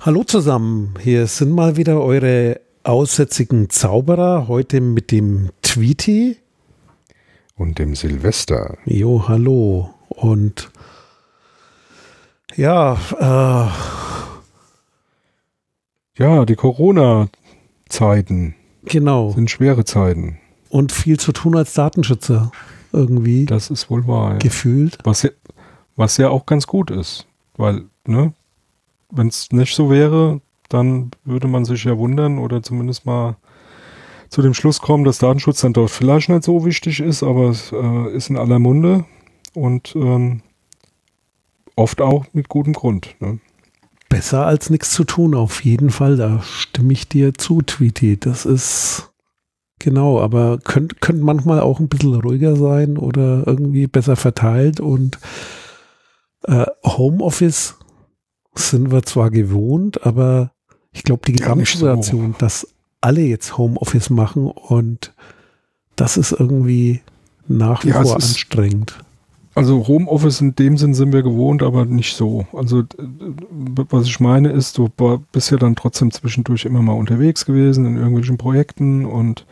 Hallo zusammen, hier sind mal wieder eure aussätzigen Zauberer, heute mit dem Tweety. Und dem Silvester. Jo, hallo. Und ja, äh, Ja, die Corona-Zeiten genau. sind schwere Zeiten. Und viel zu tun als Datenschützer irgendwie Das ist wohl wahr. Gefühlt. Was, ja, was ja auch ganz gut ist. Weil, ne, wenn es nicht so wäre, dann würde man sich ja wundern oder zumindest mal zu dem Schluss kommen, dass Datenschutz dann dort vielleicht nicht so wichtig ist, aber es äh, ist in aller Munde und ähm, oft auch mit gutem Grund. Ne? Besser als nichts zu tun, auf jeden Fall. Da stimme ich dir zu, Tweety. Das ist genau, aber könnte könnt manchmal auch ein bisschen ruhiger sein oder irgendwie besser verteilt. Und äh, Homeoffice sind wir zwar gewohnt, aber ich glaube, die Ja, nicht so. Gesamtsituation, dass alle jetzt Homeoffice machen und das ist irgendwie nach wie Ja, vor ist- anstrengend. Also Homeoffice in dem Sinn sind wir gewohnt, aber nicht so. Also äh, was ich meine ist, du bist ja dann trotzdem zwischendurch immer mal unterwegs gewesen in irgendwelchen Projekten und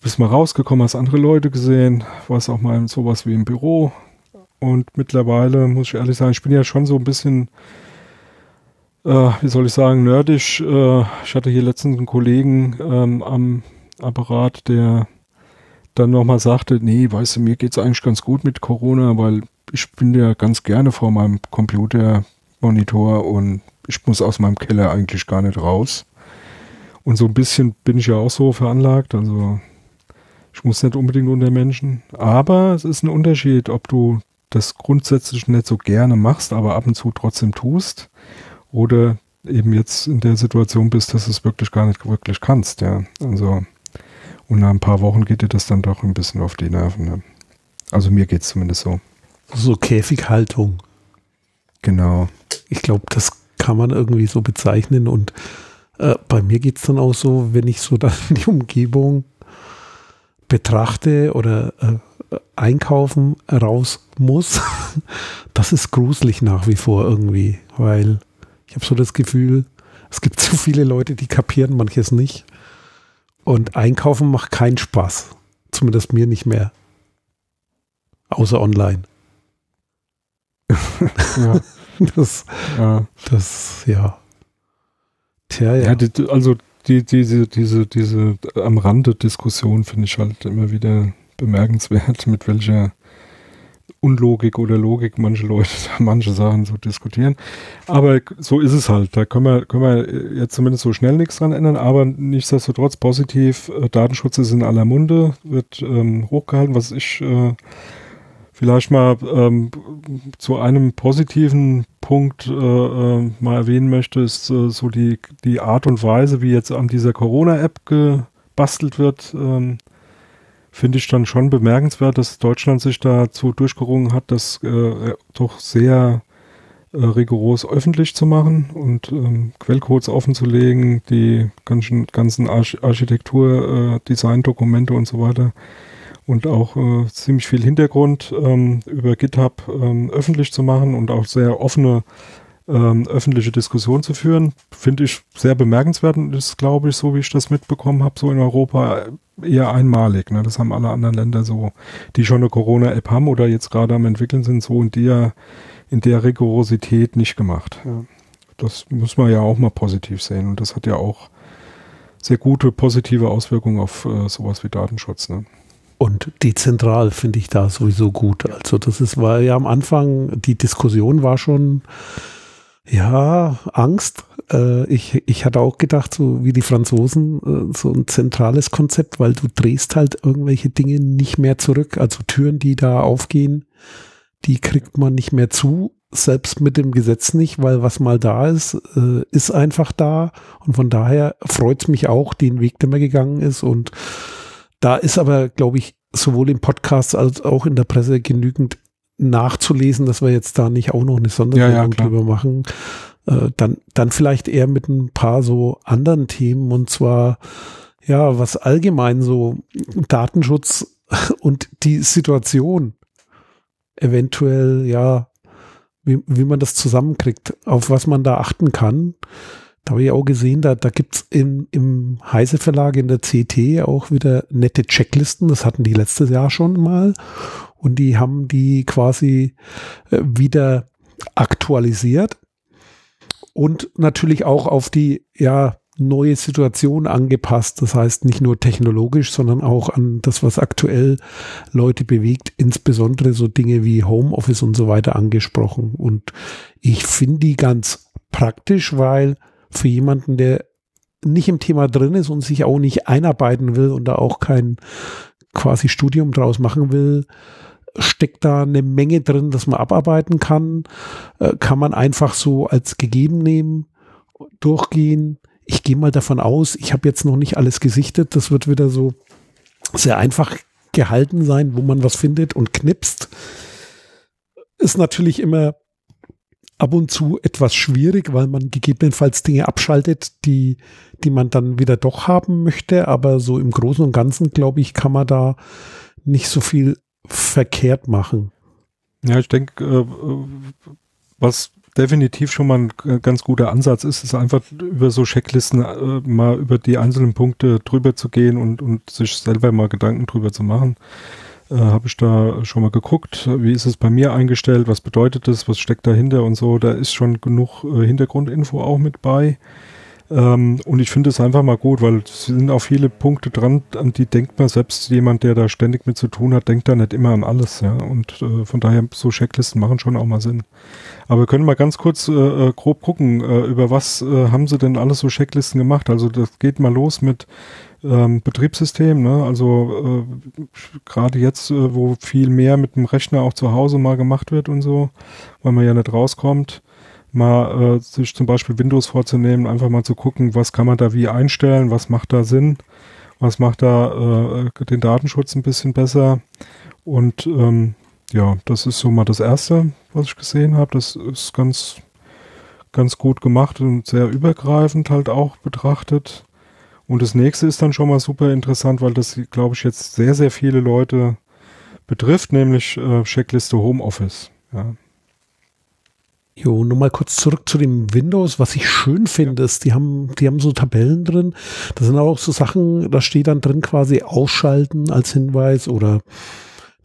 bist mal rausgekommen, hast andere Leute gesehen, warst auch mal in sowas wie im Büro. Und mittlerweile muss ich ehrlich sagen, ich bin ja schon so ein bisschen, äh, wie soll ich sagen, nerdisch. Äh, ich hatte hier letztens einen Kollegen ähm, am Apparat, der dann nochmal sagte, nee, weißt du, mir geht's eigentlich ganz gut mit Corona, weil ich bin ja ganz gerne vor meinem Computermonitor und ich muss aus meinem Keller eigentlich gar nicht raus. Und so ein bisschen bin ich ja auch so veranlagt, also ich muss nicht unbedingt unter Menschen, aber es ist ein Unterschied, ob du das grundsätzlich nicht so gerne machst, aber ab und zu trotzdem tust oder eben jetzt in der Situation bist, dass du es wirklich gar nicht wirklich kannst, ja. Also und nach ein paar Wochen geht dir das dann doch ein bisschen auf die Nerven. Ne? Also mir geht's zumindest so. So Käfighaltung. Genau. Ich glaube, das kann man irgendwie so bezeichnen. Und äh, bei mir geht es dann auch so, wenn ich so dann die Umgebung betrachte oder äh, einkaufen raus muss, das ist gruselig nach wie vor irgendwie, weil ich habe so das Gefühl, es gibt zu viele Leute, die kapieren manches nicht. Und einkaufen macht keinen Spaß. Zumindest mir nicht mehr. Außer online. Ja, Das, ja. das, ja. Tja, ja. ja die, also die, diese, diese, diese am Rande Diskussion finde ich halt immer wieder bemerkenswert, mit welcher Unlogik oder Logik manche Leute manche Sachen so diskutieren. Aber so ist es halt. Da können wir, können wir jetzt zumindest so schnell nichts dran ändern, aber nichtsdestotrotz positiv. Äh, Datenschutz ist in aller Munde, wird ähm, hochgehalten, was ich äh, vielleicht mal ähm, zu einem positiven Punkt äh, äh, mal erwähnen möchte, ist äh, so die, die Art und Weise, wie jetzt an dieser Corona-App gebastelt wird. Ähm, Finde ich dann schon bemerkenswert, dass Deutschland sich dazu durchgerungen hat, das äh, doch sehr äh, rigoros öffentlich zu machen und ähm, Quellcodes offenzulegen, die ganzen, ganzen Arch Architektur, äh, Designdokumente und so weiter. Und auch äh, ziemlich viel Hintergrund ähm, über GitHub ähm, öffentlich zu machen und auch sehr offene ähm, öffentliche Diskussion zu führen, finde ich sehr bemerkenswert und ist, glaube ich, so wie ich das mitbekommen habe, so in Europa eher einmalig. Ne? Das haben alle anderen Länder so, die schon eine Corona-App haben oder jetzt gerade am entwickeln sind, so in der, in der Rigorosität nicht gemacht. Ja. Das muss man ja auch mal positiv sehen und das hat ja auch sehr gute positive Auswirkungen auf äh, sowas wie Datenschutz. Ne? Und dezentral finde ich da sowieso gut. Also das ist, war ja am Anfang, die Diskussion war schon, ja, Angst. Äh, ich, ich hatte auch gedacht, so wie die Franzosen, äh, so ein zentrales Konzept, weil du drehst halt irgendwelche Dinge nicht mehr zurück. Also Türen, die da aufgehen, die kriegt man nicht mehr zu. Selbst mit dem Gesetz nicht, weil was mal da ist, äh, ist einfach da. Und von daher freut es mich auch, den Weg, der mir gegangen ist. Und da ist aber, glaube ich, sowohl im Podcast als auch in der Presse genügend nachzulesen, dass wir jetzt da nicht auch noch eine Sondersendung Ja, ja, drüber machen. Äh, dann, dann vielleicht eher mit ein paar so anderen Themen und zwar, ja, was allgemein so Datenschutz und die Situation eventuell, ja, wie, wie man das zusammenkriegt, auf was man da achten kann. Da habe ich auch gesehen, da, da gibt's im, im Heise Verlag in der CT auch wieder nette Checklisten. Das hatten die letztes Jahr schon mal. Und die haben die quasi äh, wieder aktualisiert. Und natürlich auch auf die, ja, neue Situation angepasst. Das heißt nicht nur technologisch, sondern auch an das, was aktuell Leute bewegt, insbesondere so Dinge wie Homeoffice und so weiter angesprochen. Und ich finde die ganz praktisch, weil für jemanden, der nicht im Thema drin ist und sich auch nicht einarbeiten will und da auch kein quasi Studium draus machen will, steckt da eine Menge drin, dass man abarbeiten kann. Äh, kann man einfach so als gegeben nehmen, durchgehen. Ich gehe mal davon aus, ich habe jetzt noch nicht alles gesichtet. Das wird wieder so sehr einfach gehalten sein, wo man was findet und knipst. Ist natürlich immer ab und zu etwas schwierig, weil man gegebenenfalls Dinge abschaltet, die, die man dann wieder doch haben möchte. Aber so im Großen und Ganzen, glaube ich, kann man da nicht so viel verkehrt machen. Ja, ich denke, äh, was definitiv schon mal ein ganz guter Ansatz ist, ist einfach über so Checklisten äh, mal über die einzelnen Punkte drüber zu gehen und, und sich selber mal Gedanken drüber zu machen äh, habe ich da schon mal geguckt, wie ist es bei mir eingestellt, was bedeutet das, was steckt dahinter und so. Da ist schon genug äh, Hintergrundinfo auch mit bei. Ähm, und ich finde es einfach mal gut, weil es sind auch viele Punkte dran, an die denkt man, selbst jemand, der da ständig mit zu tun hat, denkt da nicht immer an alles. Ja? Und äh, von daher, so Checklisten machen schon auch mal Sinn. Aber wir können mal ganz kurz äh, äh grob gucken, äh, über was äh, haben sie denn alles so Checklisten gemacht? Also das geht mal los mit ähm, Betriebssystem, ne? also äh, gerade jetzt, äh, wo viel mehr mit dem Rechner auch zu Hause mal gemacht wird und so, weil man ja nicht rauskommt, mal äh, sich zum Beispiel Windows vorzunehmen, einfach mal zu gucken, was kann man da wie einstellen, was macht da Sinn, was macht da äh, den Datenschutz ein bisschen besser und ähm, ja, das ist so mal das Erste, was ich gesehen habe. Das ist ganz, ganz gut gemacht und sehr übergreifend halt auch betrachtet. Und das nächste ist dann schon mal super interessant, weil das, glaube ich, jetzt sehr, sehr viele Leute betrifft, nämlich äh, Checkliste Homeoffice. Ja. Jo, nur mal kurz zurück zu dem Windows. Was ich schön finde, ist, die haben, die haben so Tabellen drin. Das sind auch so Sachen, da steht dann drin quasi ausschalten als Hinweis oder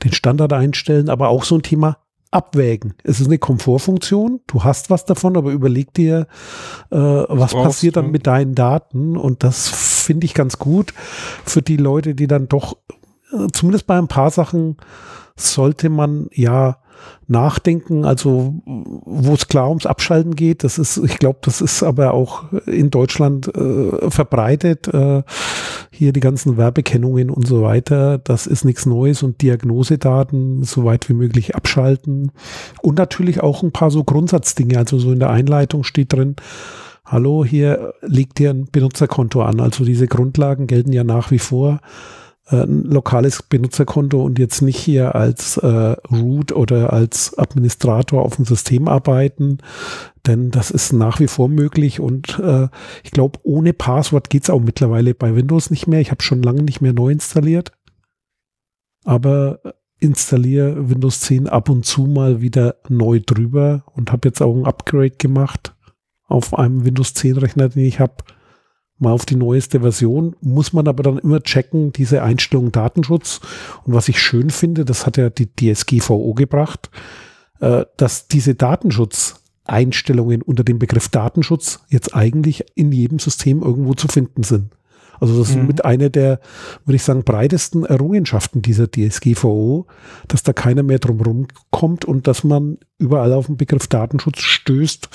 den Standard einstellen, aber auch so ein Thema abwägen. Es ist eine Komfortfunktion, du hast was davon, aber überleg dir, äh, was brauchst, passiert dann mit deinen Daten und das finde ich ganz gut für die Leute, die dann doch, äh, zumindest bei ein paar Sachen sollte man ja nachdenken, also wo es klar ums Abschalten geht, das ist, ich glaube, das ist aber auch in Deutschland äh, verbreitet. Äh, hier die ganzen Werbekennungen und so weiter, das ist nichts Neues und Diagnosedaten so weit wie möglich abschalten. Und natürlich auch ein paar so Grundsatzdinge, also so in der Einleitung steht drin, hallo, hier liegt dir ein Benutzerkonto an. Also diese Grundlagen gelten ja nach wie vor. Äh, ein lokales Benutzerkonto und jetzt nicht hier als äh, Root oder als Administrator auf dem System arbeiten, denn das ist nach wie vor möglich und äh, ich glaube, ohne Passwort geht's auch mittlerweile bei Windows nicht mehr. Ich habe schon lange nicht mehr neu installiert, aber installiere Windows 10 ab und zu mal wieder neu drüber und habe jetzt auch ein Upgrade gemacht auf einem Windows 10 Rechner, den ich habe mal auf die neueste Version, muss man aber dann immer checken, diese Einstellung Datenschutz. Und was ich schön finde, das hat ja die DSGVO gebracht, äh, dass diese Datenschutzeinstellungen unter dem Begriff Datenschutz jetzt eigentlich in jedem System irgendwo zu finden sind. Also das mhm. ist mit einer der, würde ich sagen, breitesten Errungenschaften dieser DSGVO, dass da keiner mehr drumherum kommt und dass man überall auf den Begriff Datenschutz stößt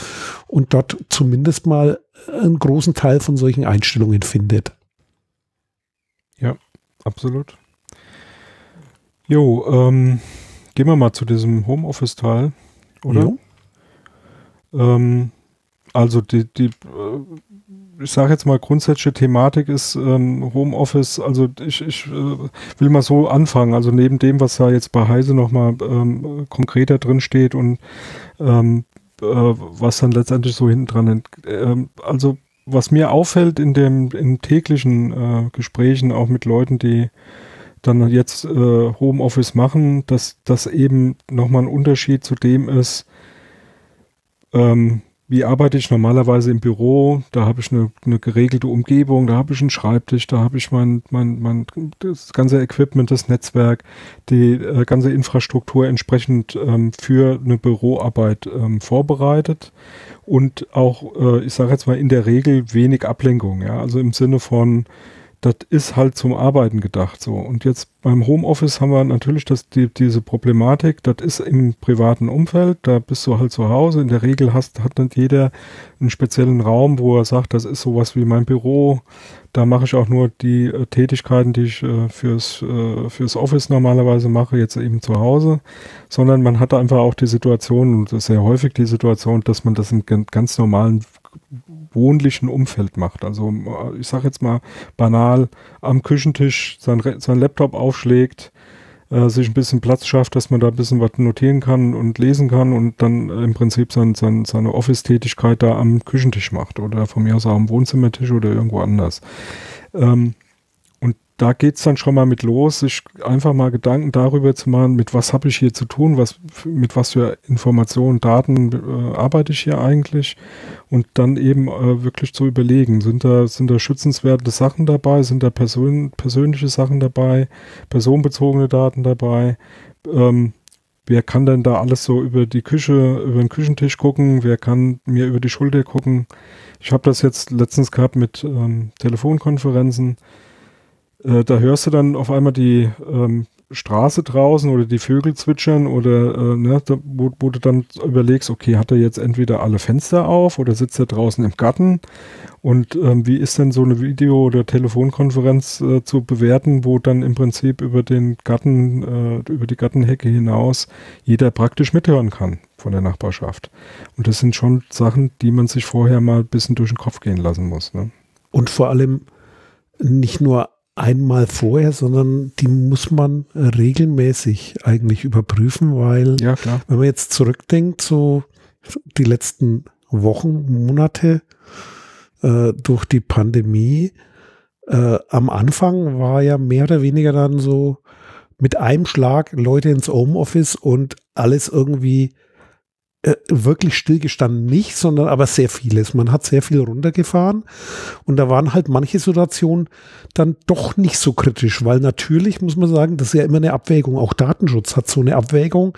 und dort zumindest mal einen großen Teil von solchen Einstellungen findet. Ja, absolut. Jo, ähm, gehen wir mal zu diesem Homeoffice-Teil, oder? Ähm, also die, die äh, ich sage jetzt mal, grundsätzliche Thematik ist ähm, Homeoffice. Also ich, ich äh, will mal so anfangen. Also neben dem, was da jetzt bei Heise nochmal ähm, konkreter drin steht und ähm, äh, was dann letztendlich so hinten dran. Ähm, also was mir auffällt in dem in täglichen äh, Gesprächen auch mit Leuten, die dann jetzt äh, Homeoffice machen, dass das eben nochmal ein Unterschied zu dem ist, ähm, wie arbeite ich normalerweise im Büro? Da habe ich eine, eine geregelte Umgebung, da habe ich einen Schreibtisch, da habe ich mein, mein, mein das ganze Equipment, das Netzwerk, die äh, ganze Infrastruktur entsprechend ähm, für eine Büroarbeit ähm, vorbereitet und auch, äh, ich sage jetzt mal in der Regel wenig Ablenkung, ja, also im Sinne von das ist halt zum Arbeiten gedacht so. Und jetzt beim Homeoffice haben wir natürlich das, die, diese Problematik, das ist im privaten Umfeld, da bist du halt zu Hause. In der Regel hast, hat nicht jeder einen speziellen Raum, wo er sagt, das ist sowas wie mein Büro. Da mache ich auch nur die äh, Tätigkeiten, die ich äh, fürs, äh, fürs Office normalerweise mache, jetzt eben zu Hause. Sondern man hat einfach auch die Situation, und sehr häufig die Situation, dass man das im ganz normalen wohnlichen Umfeld macht. Also ich sage jetzt mal banal am Küchentisch sein, sein Laptop aufschlägt, äh, sich ein bisschen Platz schafft, dass man da ein bisschen was notieren kann und lesen kann und dann im Prinzip sein, sein, seine Office-Tätigkeit da am Küchentisch macht oder von mir aus auch am Wohnzimmertisch oder irgendwo anders. Ähm, da geht's dann schon mal mit los, sich einfach mal Gedanken darüber zu machen, mit was habe ich hier zu tun, was, mit was für Informationen, Daten äh, arbeite ich hier eigentlich? Und dann eben äh, wirklich zu überlegen, sind da, sind da schützenswerte Sachen dabei, sind da Person, persönliche Sachen dabei, personenbezogene Daten dabei, ähm, wer kann denn da alles so über die Küche, über den Küchentisch gucken, wer kann mir über die Schulter gucken. Ich habe das jetzt letztens gehabt mit ähm, Telefonkonferenzen, äh, da hörst du dann auf einmal die ähm, Straße draußen oder die Vögel zwitschern oder äh, ne, da, wo, wo, du dann überlegst, okay, hat er jetzt entweder alle Fenster auf oder sitzt er draußen im Garten und ähm, wie ist denn so eine Video- oder Telefonkonferenz äh, zu bewerten, wo dann im Prinzip über den Garten, äh, über die Gartenhecke hinaus jeder praktisch mithören kann von der Nachbarschaft. Und das sind schon Sachen, die man sich vorher mal ein bisschen durch den Kopf gehen lassen muss. Ne? Und vor allem nicht nur einmal vorher, sondern die muss man regelmäßig eigentlich überprüfen, weil ja, wenn man jetzt zurückdenkt, so die letzten Wochen, Monate äh, durch die Pandemie, äh, am Anfang war ja mehr oder weniger dann so mit einem Schlag Leute ins Homeoffice und alles irgendwie äh, wirklich stillgestanden nicht, sondern aber sehr vieles. Man hat sehr viel runtergefahren und da waren halt manche Situationen dann doch nicht so kritisch, weil natürlich muss man sagen, das ist ja immer eine Abwägung. Auch Datenschutz hat so eine Abwägung,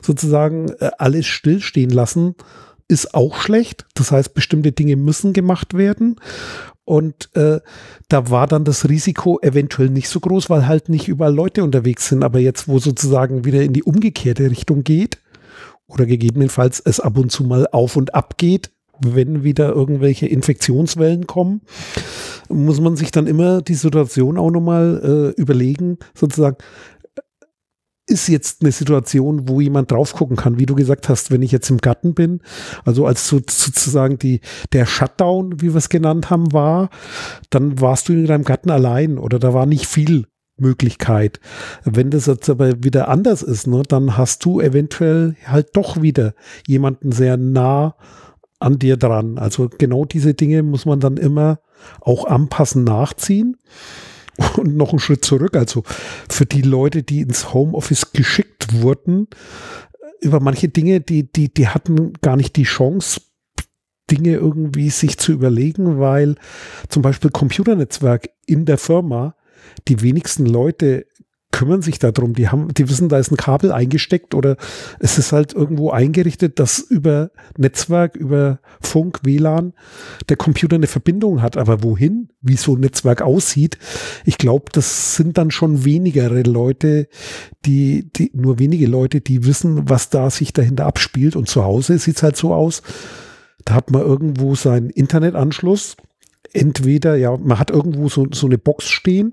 sozusagen äh, alles stillstehen lassen ist auch schlecht. Das heißt, bestimmte Dinge müssen gemacht werden. Und äh, da war dann das Risiko eventuell nicht so groß, weil halt nicht überall Leute unterwegs sind. Aber jetzt, wo sozusagen wieder in die umgekehrte Richtung geht, oder gegebenenfalls es ab und zu mal auf und ab geht, wenn wieder irgendwelche Infektionswellen kommen, muss man sich dann immer die Situation auch nochmal äh, überlegen, sozusagen, ist jetzt eine Situation, wo jemand drauf gucken kann, wie du gesagt hast, wenn ich jetzt im Garten bin, also als so, sozusagen die, der Shutdown, wie wir es genannt haben, war, dann warst du in deinem Garten allein oder da war nicht viel Möglichkeit. Wenn das jetzt aber wieder anders ist, ne, dann hast du eventuell halt doch wieder jemanden sehr nah an dir dran. Also genau diese Dinge muss man dann immer auch anpassen, nachziehen. Und noch einen Schritt zurück. Also für die Leute, die ins Homeoffice geschickt wurden, über manche Dinge, die, die, die hatten gar nicht die Chance, Dinge irgendwie sich zu überlegen, weil zum Beispiel Computernetzwerk in der Firma die wenigsten Leute kümmern sich darum. Die haben, die wissen, da ist ein Kabel eingesteckt oder es ist halt irgendwo eingerichtet, dass über Netzwerk, über Funk, WLAN der Computer eine Verbindung hat. Aber wohin, wie so ein Netzwerk aussieht, ich glaube, das sind dann schon wenigere Leute, die, die, nur wenige Leute, die wissen, was da sich dahinter abspielt. Und zu Hause sieht es halt so aus. Da hat man irgendwo seinen Internetanschluss entweder, ja, man hat irgendwo so, so eine Box stehen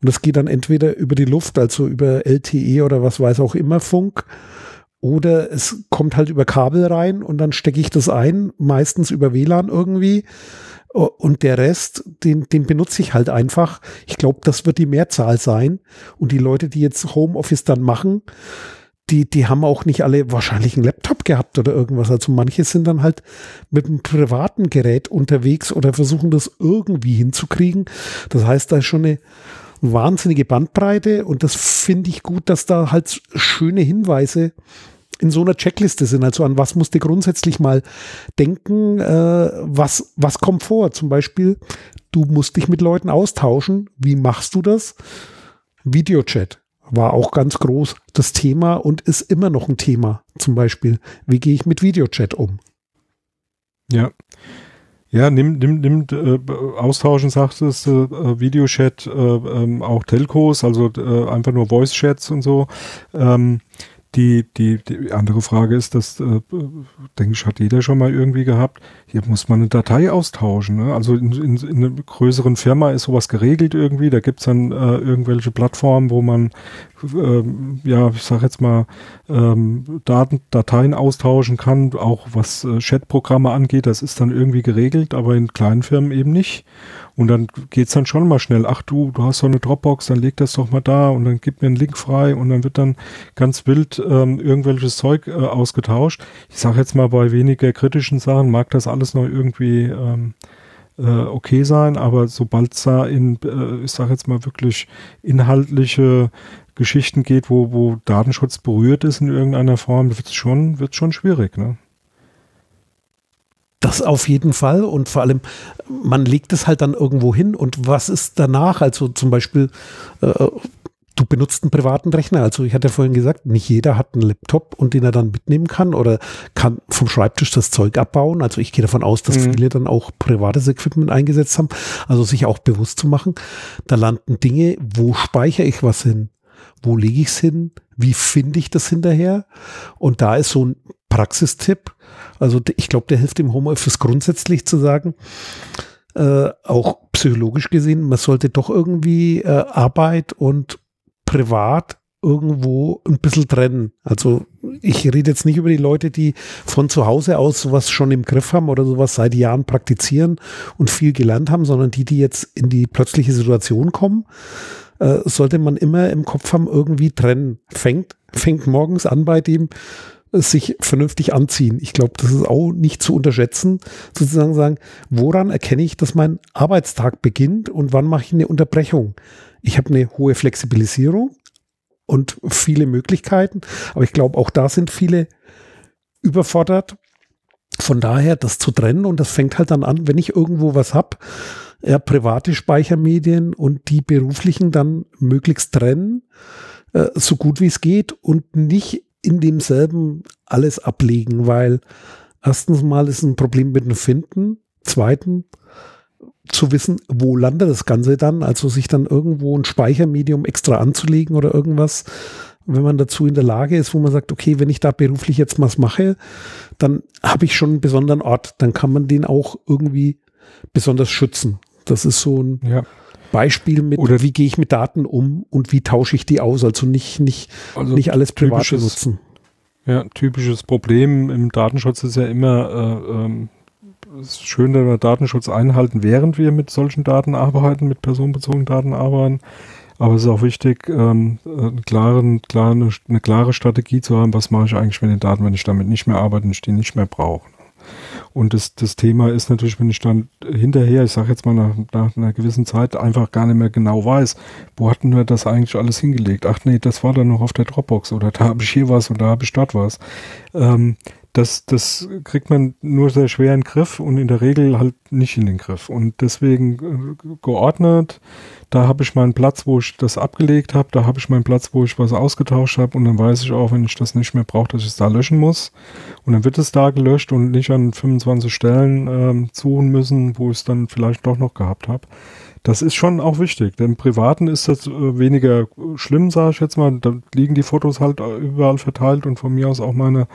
und das geht dann entweder über die Luft, also über LTE oder was weiß auch immer Funk, oder es kommt halt über Kabel rein und dann stecke ich das ein, meistens über WLAN irgendwie. Und der Rest, den, den benutze ich halt einfach. Ich glaube, das wird die Mehrzahl sein. Und die Leute, die jetzt Homeoffice dann machen, die, die haben auch nicht alle wahrscheinlich einen Laptop gehabt oder irgendwas. Also manche sind dann halt mit einem privaten Gerät unterwegs oder versuchen das irgendwie hinzukriegen. Das heißt, da ist schon eine wahnsinnige Bandbreite und das finde ich gut, dass da halt schöne Hinweise in so einer Checkliste sind. Also an was musst du grundsätzlich mal denken, äh, was, was kommt vor? Zum Beispiel, du musst dich mit Leuten austauschen. Wie machst du das? Videochat war auch ganz groß das Thema und ist immer noch ein Thema. Zum Beispiel, wie gehe ich mit Videochat um? Ja. Ja, nimm, nimm, nimm äh, austauschen, sagtest du, äh, Videochat, äh, ähm, auch Telcos, also äh, einfach nur Voice-Chats und so. Ähm, die, die, die andere Frage ist, das äh, denke ich, hat jeder schon mal irgendwie gehabt. Hier muss man eine Datei austauschen. Ne? Also in, in, in einer größeren Firma ist sowas geregelt irgendwie. Da gibt's dann äh, irgendwelche Plattformen, wo man, äh, ja, ich sag jetzt mal, ähm, Daten, Dateien austauschen kann, auch was äh, Chatprogramme angeht. Das ist dann irgendwie geregelt, aber in kleinen Firmen eben nicht. Und dann geht's dann schon mal schnell. Ach du, du hast so eine Dropbox, dann leg das doch mal da und dann gib mir einen Link frei und dann wird dann ganz wild ähm, irgendwelches Zeug äh, ausgetauscht. Ich sage jetzt mal, bei weniger kritischen Sachen mag das alles noch irgendwie ähm, äh, okay sein, aber sobald es da in, äh, ich sage jetzt mal wirklich inhaltliche Geschichten geht, wo, wo Datenschutz berührt ist in irgendeiner Form, wird es schon, wird's schon schwierig, ne? Das auf jeden Fall und vor allem, man legt es halt dann irgendwo hin und was ist danach? Also zum Beispiel, äh, du benutzt einen privaten Rechner. Also ich hatte ja vorhin gesagt, nicht jeder hat einen Laptop und den er dann mitnehmen kann oder kann vom Schreibtisch das Zeug abbauen. Also ich gehe davon aus, dass mhm. viele dann auch privates Equipment eingesetzt haben. Also sich auch bewusst zu machen, da landen Dinge, wo speichere ich was hin? Wo lege ich es hin? Wie finde ich das hinterher? Und da ist so ein Praxistipp, also ich glaube, der hilft im Homeoffice grundsätzlich zu sagen, äh, auch psychologisch gesehen, man sollte doch irgendwie äh, Arbeit und Privat irgendwo ein bisschen trennen. Also ich rede jetzt nicht über die Leute, die von zu Hause aus sowas schon im Griff haben oder sowas seit Jahren praktizieren und viel gelernt haben, sondern die, die jetzt in die plötzliche Situation kommen, äh, sollte man immer im Kopf haben, irgendwie trennen. Fängt, fängt morgens an bei dem, sich vernünftig anziehen. Ich glaube, das ist auch nicht zu unterschätzen, sozusagen sagen, woran erkenne ich, dass mein Arbeitstag beginnt und wann mache ich eine Unterbrechung? Ich habe eine hohe Flexibilisierung und viele Möglichkeiten, aber ich glaube, auch da sind viele überfordert. Von daher, das zu trennen und das fängt halt dann an, wenn ich irgendwo was habe, ja, private Speichermedien und die beruflichen dann möglichst trennen, äh, so gut wie es geht und nicht in demselben alles ablegen, weil erstens mal ist ein Problem mit dem Finden, zweitens zu wissen, wo landet das Ganze dann, also sich dann irgendwo ein Speichermedium extra anzulegen oder irgendwas, wenn man dazu in der Lage ist, wo man sagt, okay, wenn ich da beruflich jetzt was mache, dann habe ich schon einen besonderen Ort, dann kann man den auch irgendwie besonders schützen. Das ist so ein ja. Beispiel mit, Oder wie gehe ich mit Daten um und wie tausche ich die aus? Also nicht, nicht, also nicht alles privat benutzen. Ja, typisches Problem im Datenschutz ist ja immer, äh, ähm, es ist schön, wenn wir Datenschutz einhalten, während wir mit solchen Daten arbeiten, mit personenbezogenen Daten arbeiten. Aber es ist auch wichtig, ähm, einen klaren, klaren, eine klare Strategie zu haben, was mache ich eigentlich mit den Daten, wenn ich damit nicht mehr arbeite und ich die nicht mehr brauche. Und das, das Thema ist natürlich, wenn ich dann hinterher, ich sage jetzt mal nach, nach einer gewissen Zeit, einfach gar nicht mehr genau weiß, wo hatten wir das eigentlich alles hingelegt? Ach nee, das war dann noch auf der Dropbox oder da habe ich hier was und da habe ich dort was. Ähm, das, das kriegt man nur sehr schwer in den Griff und in der Regel halt nicht in den Griff. Und deswegen äh, geordnet, da habe ich meinen Platz, wo ich das abgelegt habe, da habe ich meinen Platz, wo ich was ausgetauscht habe und dann weiß ich auch, wenn ich das nicht mehr brauche, dass ich es da löschen muss. Und dann wird es da gelöscht und nicht an 25 Stellen ähm, suchen müssen, wo ich es dann vielleicht doch noch gehabt habe. Das ist schon auch wichtig, denn im Privaten ist das äh, weniger schlimm, sage ich jetzt mal. Da liegen die Fotos halt überall verteilt und von mir aus auch meine,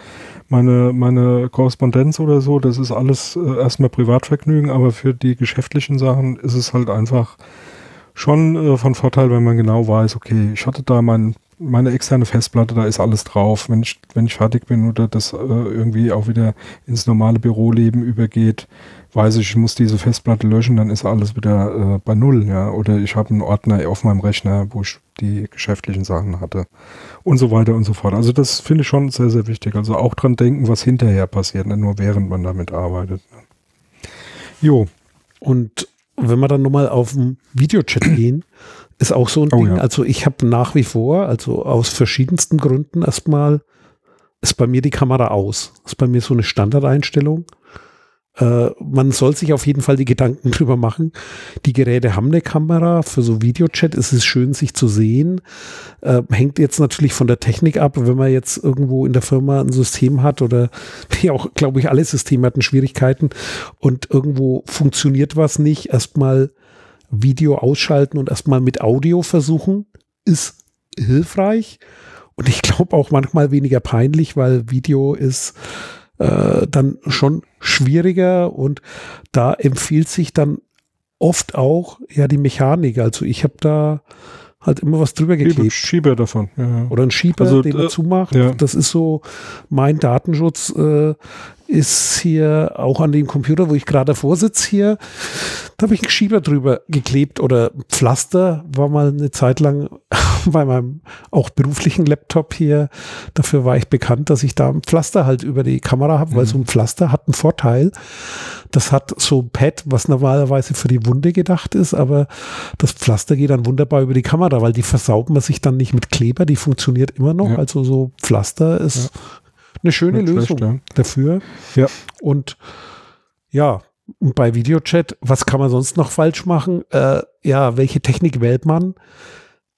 meine, meine Korrespondenz oder so. Das ist alles äh, erstmal Privatvergnügen, aber für die geschäftlichen Sachen ist es halt einfach schon äh, von Vorteil, wenn man genau weiß, okay, ich hatte da mein, meine externe Festplatte, da ist alles drauf. Wenn ich, wenn ich fertig bin oder das äh, irgendwie auch wieder ins normale Büroleben übergeht, weiß ich, ich muss diese Festplatte löschen, dann ist alles wieder äh, bei Null, ja. Oder ich habe einen Ordner auf meinem Rechner, wo ich die geschäftlichen Sachen hatte. Und so weiter und so fort. Also das finde ich schon sehr, sehr wichtig. Also auch dran denken, was hinterher passiert, nicht nur während man damit arbeitet. Ne? Jo. Und wenn wir dann nochmal auf den Videochat gehen, ist auch so ein oh, Ding. Ja. Also ich habe nach wie vor, also aus verschiedensten Gründen erstmal ist bei mir die Kamera aus. Ist bei mir so eine Standardeinstellung. Äh, man soll sich auf jeden Fall die Gedanken drüber machen. Die Geräte haben eine Kamera. Für so Videochat ist es schön, sich zu sehen. Äh, hängt jetzt natürlich von der Technik ab. Wenn man jetzt irgendwo in der Firma ein System hat oder wie auch, glaube ich, alle Systeme hatten Schwierigkeiten und irgendwo funktioniert was nicht, erstmal Video ausschalten und erstmal mit Audio versuchen, ist hilfreich. Und ich glaube auch manchmal weniger peinlich, weil Video ist äh, dann schon schwieriger und da empfiehlt sich dann oft auch ja die Mechanik. Also ich habe da halt immer was drüber geklebt. Schieber davon. Ja. Oder ein Schieber, also, den man äh, zumacht. Ja. Das ist so mein Datenschutz. Äh, ist hier auch an dem Computer, wo ich gerade davor sitze hier, da habe ich einen Schieber drüber geklebt oder Pflaster war mal eine Zeit lang bei meinem auch beruflichen Laptop hier. Dafür war ich bekannt, dass ich da ein Pflaster halt über die Kamera habe, mhm. weil so ein Pflaster hat einen Vorteil. Das hat so ein Pad, was normalerweise für die Wunde gedacht ist, aber das Pflaster geht dann wunderbar über die Kamera, weil die versaubt man sich dann nicht mit Kleber, die funktioniert immer noch. Ja. Also so Pflaster ist ja eine schöne Nicht Lösung schlecht, ja. dafür. Ja. Und ja, und bei Videochat, was kann man sonst noch falsch machen? Äh, ja, welche Technik wählt man?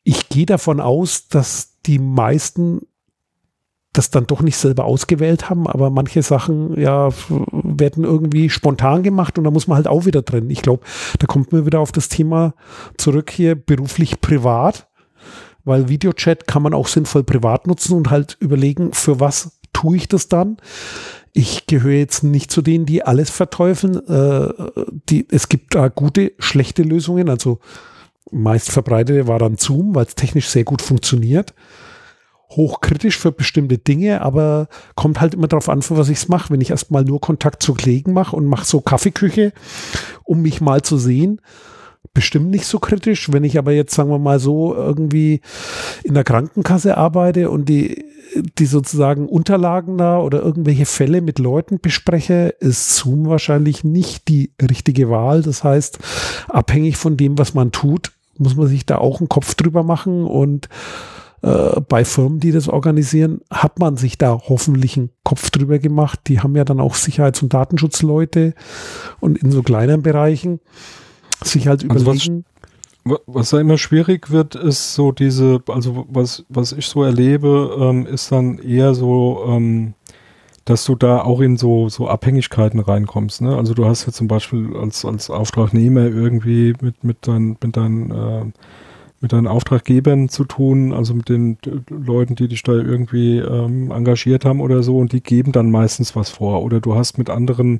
Ich gehe davon aus, dass die meisten das dann doch nicht selber ausgewählt haben, aber manche Sachen ja werden irgendwie spontan gemacht und da muss man halt auch wieder drin. Ich glaube, da kommt mir wieder auf das Thema zurück hier beruflich privat, weil Videochat kann man auch sinnvoll privat nutzen und halt überlegen, für was tue ich das dann. Ich gehöre jetzt nicht zu denen, die alles verteufeln. Äh, die, es gibt da gute, schlechte Lösungen. Also meist verbreitete war dann Zoom, weil es technisch sehr gut funktioniert. Hochkritisch für bestimmte Dinge, aber kommt halt immer darauf an, für was ich es mache. Wenn ich erstmal nur Kontakt zu Kollegen mache und mache so Kaffeeküche, um mich mal zu sehen, bestimmt nicht so kritisch. Wenn ich aber jetzt, sagen wir mal so, irgendwie in der Krankenkasse arbeite und die, die sozusagen Unterlagen da oder irgendwelche Fälle mit Leuten bespreche, ist Zoom wahrscheinlich nicht die richtige Wahl. Das heißt, abhängig von dem, was man tut, muss man sich da auch einen Kopf drüber machen und äh, bei Firmen, die das organisieren, hat man sich da hoffentlich einen Kopf drüber gemacht. Die haben ja dann auch Sicherheits- und Datenschutzleute und in so kleinen Bereichen sich halt also überlegen. Was, was da immer schwierig wird, ist so diese, also was, was ich so erlebe, ähm, ist dann eher so, ähm, dass du da auch in so, so Abhängigkeiten reinkommst. Ne? Also du hast ja zum Beispiel als, als Auftragnehmer irgendwie mit, mit, dein, mit, deinen, äh, mit deinen Auftraggebern zu tun, also mit den Leuten, die dich da irgendwie ähm, engagiert haben oder so, und die geben dann meistens was vor. Oder du hast mit anderen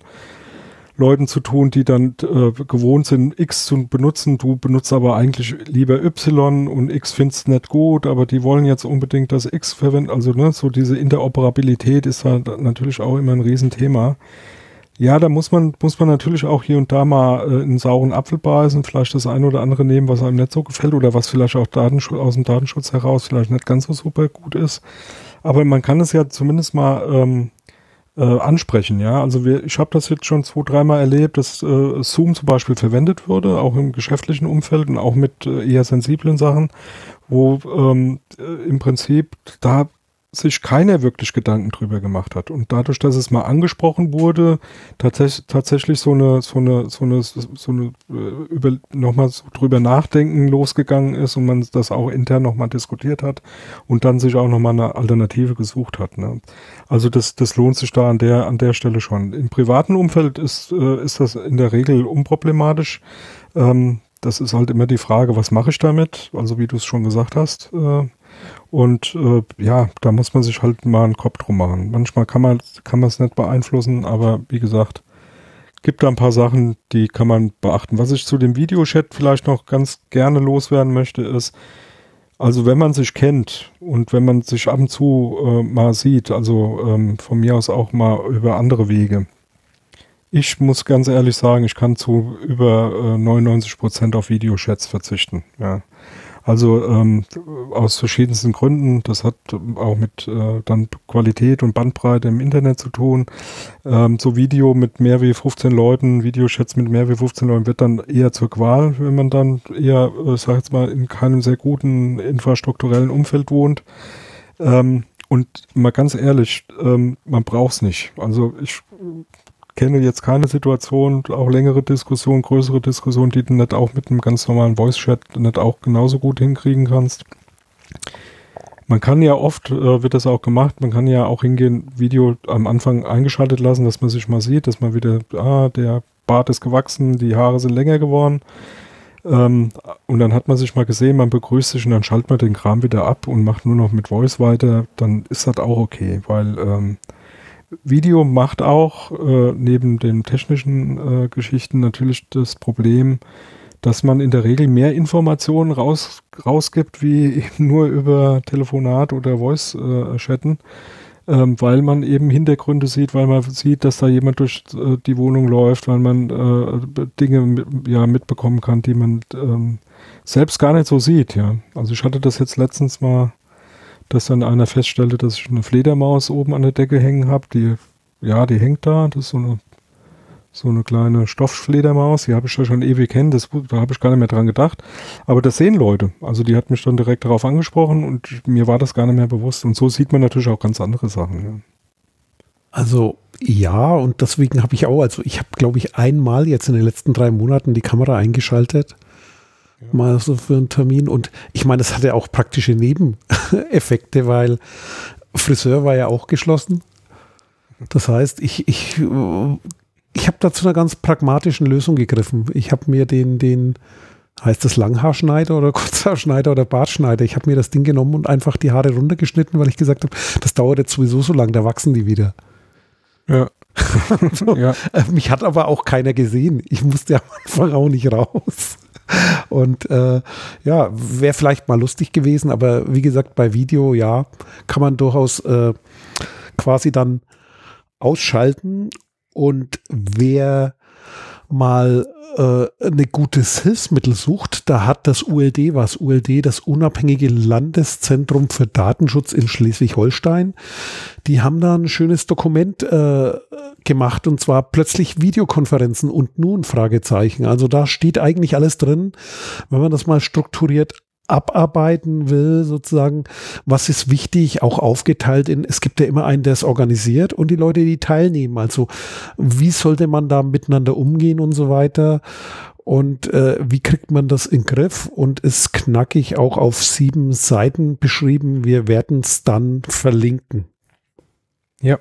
Leuten zu tun, die dann äh, gewohnt sind, X zu benutzen. Du benutzt aber eigentlich lieber Y und X findest nicht gut, aber die wollen jetzt unbedingt das X verwenden. Also ne, so diese Interoperabilität ist halt natürlich auch immer ein Riesenthema. Ja, da muss man, muss man natürlich auch hier und da mal äh, einen sauren Apfel beißen, vielleicht das eine oder andere nehmen, was einem nicht so gefällt oder was vielleicht auch Datenschutz, aus dem Datenschutz heraus vielleicht nicht ganz so super gut ist. Aber man kann es ja zumindest mal ähm, äh, ansprechen. Ja, also wir, ich habe das jetzt schon zwei, dreimal erlebt, dass äh, Zoom zum Beispiel verwendet wurde, auch im geschäftlichen Umfeld und auch mit äh, eher sensiblen Sachen, wo ähm, äh, im Prinzip da sich keiner wirklich Gedanken drüber gemacht hat. Und dadurch, dass es mal angesprochen wurde, tats tatsächlich so eine, so eine, so eine, so eine, äh, über, nochmal so drüber nachdenken losgegangen ist und man das auch intern nochmal diskutiert hat und dann sich auch nochmal eine Alternative gesucht hat. Ne? Also das, das lohnt sich da an der, an der Stelle schon. Im privaten Umfeld ist, äh, ist das in der Regel unproblematisch. Ähm, das ist halt immer die Frage, was mache ich damit? Also wie du es schon gesagt hast, äh, und äh, ja, da muss man sich halt mal einen Kopf drum machen. Manchmal kann man kann es nicht beeinflussen, aber wie gesagt, gibt da ein paar Sachen, die kann man beachten. Was ich zu dem Videochat vielleicht noch ganz gerne loswerden möchte, ist, also wenn man sich kennt und wenn man sich ab und zu äh, mal sieht, also ähm, von mir aus auch mal über andere Wege. Ich muss ganz ehrlich sagen, ich kann zu über äh, 99 Prozent auf Videochats verzichten. Ja. Also ähm, aus verschiedensten Gründen. Das hat auch mit äh, dann Qualität und Bandbreite im Internet zu tun. Ähm, so Video mit mehr wie 15 Leuten, Videochats mit mehr wie 15 Leuten wird dann eher zur Qual, wenn man dann eher, äh, sag jetzt mal, in keinem sehr guten infrastrukturellen Umfeld wohnt. Ähm, und mal ganz ehrlich, ähm, man braucht es nicht. Also ich kenne jetzt keine Situation, auch längere Diskussionen, größere Diskussionen, die du nicht auch mit einem ganz normalen Voice-Chat nicht auch genauso gut hinkriegen kannst. Man kann ja oft, äh, wird das auch gemacht, man kann ja auch hingehen, Video am Anfang eingeschaltet lassen, dass man sich mal sieht, dass man wieder, ah, der Bart ist gewachsen, die Haare sind länger geworden. Ähm, und dann hat man sich mal gesehen, man begrüßt sich und dann schaltet man den Kram wieder ab und macht nur noch mit Voice weiter, dann ist das auch okay, weil ähm, Video macht auch äh, neben den technischen äh, Geschichten natürlich das Problem, dass man in der Regel mehr Informationen raus, rausgibt, wie nur über Telefonat oder Voice-Chatten, äh, ähm, weil man eben Hintergründe sieht, weil man sieht, dass da jemand durch äh, die Wohnung läuft, weil man äh, Dinge mit, ja, mitbekommen kann, die man ähm, selbst gar nicht so sieht. Ja. Also ich hatte das jetzt letztens mal, dass dann einer feststellte, dass ich eine Fledermaus oben an der Decke hängen habe, die ja, die hängt da, das ist so eine so eine kleine Stofffledermaus, die habe ich ja schon ewig kennen, das, da habe ich gar nicht mehr dran gedacht. Aber das sehen Leute. Also die hat mich dann direkt darauf angesprochen und mir war das gar nicht mehr bewusst. Und so sieht man natürlich auch ganz andere Sachen. Ja. Also ja, und deswegen habe ich auch, also ich habe, glaube ich, einmal jetzt in den letzten drei Monaten die Kamera eingeschaltet. Ja. Mal so für einen Termin. Und ich meine, das hatte auch praktische Nebeneffekte, weil Friseur war ja auch geschlossen. Das heißt, ich, ich ich habe da zu einer ganz pragmatischen Lösung gegriffen. Ich habe mir den, den, heißt das Langhaarschneider oder Kurzhaarschneider oder Bartschneider, ich habe mir das Ding genommen und einfach die Haare runtergeschnitten, weil ich gesagt habe, das dauert jetzt sowieso so lang, da wachsen die wieder. Ja. so, ja. Mich hat aber auch keiner gesehen. Ich musste am Anfang auch nicht raus. Und äh, ja, wäre vielleicht mal lustig gewesen, aber wie gesagt, bei Video, ja, kann man durchaus äh, quasi dann ausschalten. Und wer mal äh, eine gutes Hilfsmittel sucht, da hat das ULD was. ULD, das unabhängige Landeszentrum für Datenschutz in Schleswig-Holstein. Die haben da ein schönes Dokument äh, gemacht und zwar plötzlich Videokonferenzen und nun Fragezeichen. Also da steht eigentlich alles drin, wenn man das mal strukturiert abarbeiten will, sozusagen, was ist wichtig, auch aufgeteilt in, es gibt ja immer einen, der es organisiert und die Leute, die teilnehmen. Also wie sollte man da miteinander umgehen und so weiter. Und äh, wie kriegt man das in den Griff? Und ist knackig auch auf sieben Seiten beschrieben. Wir werden es dann verlinken. Ja.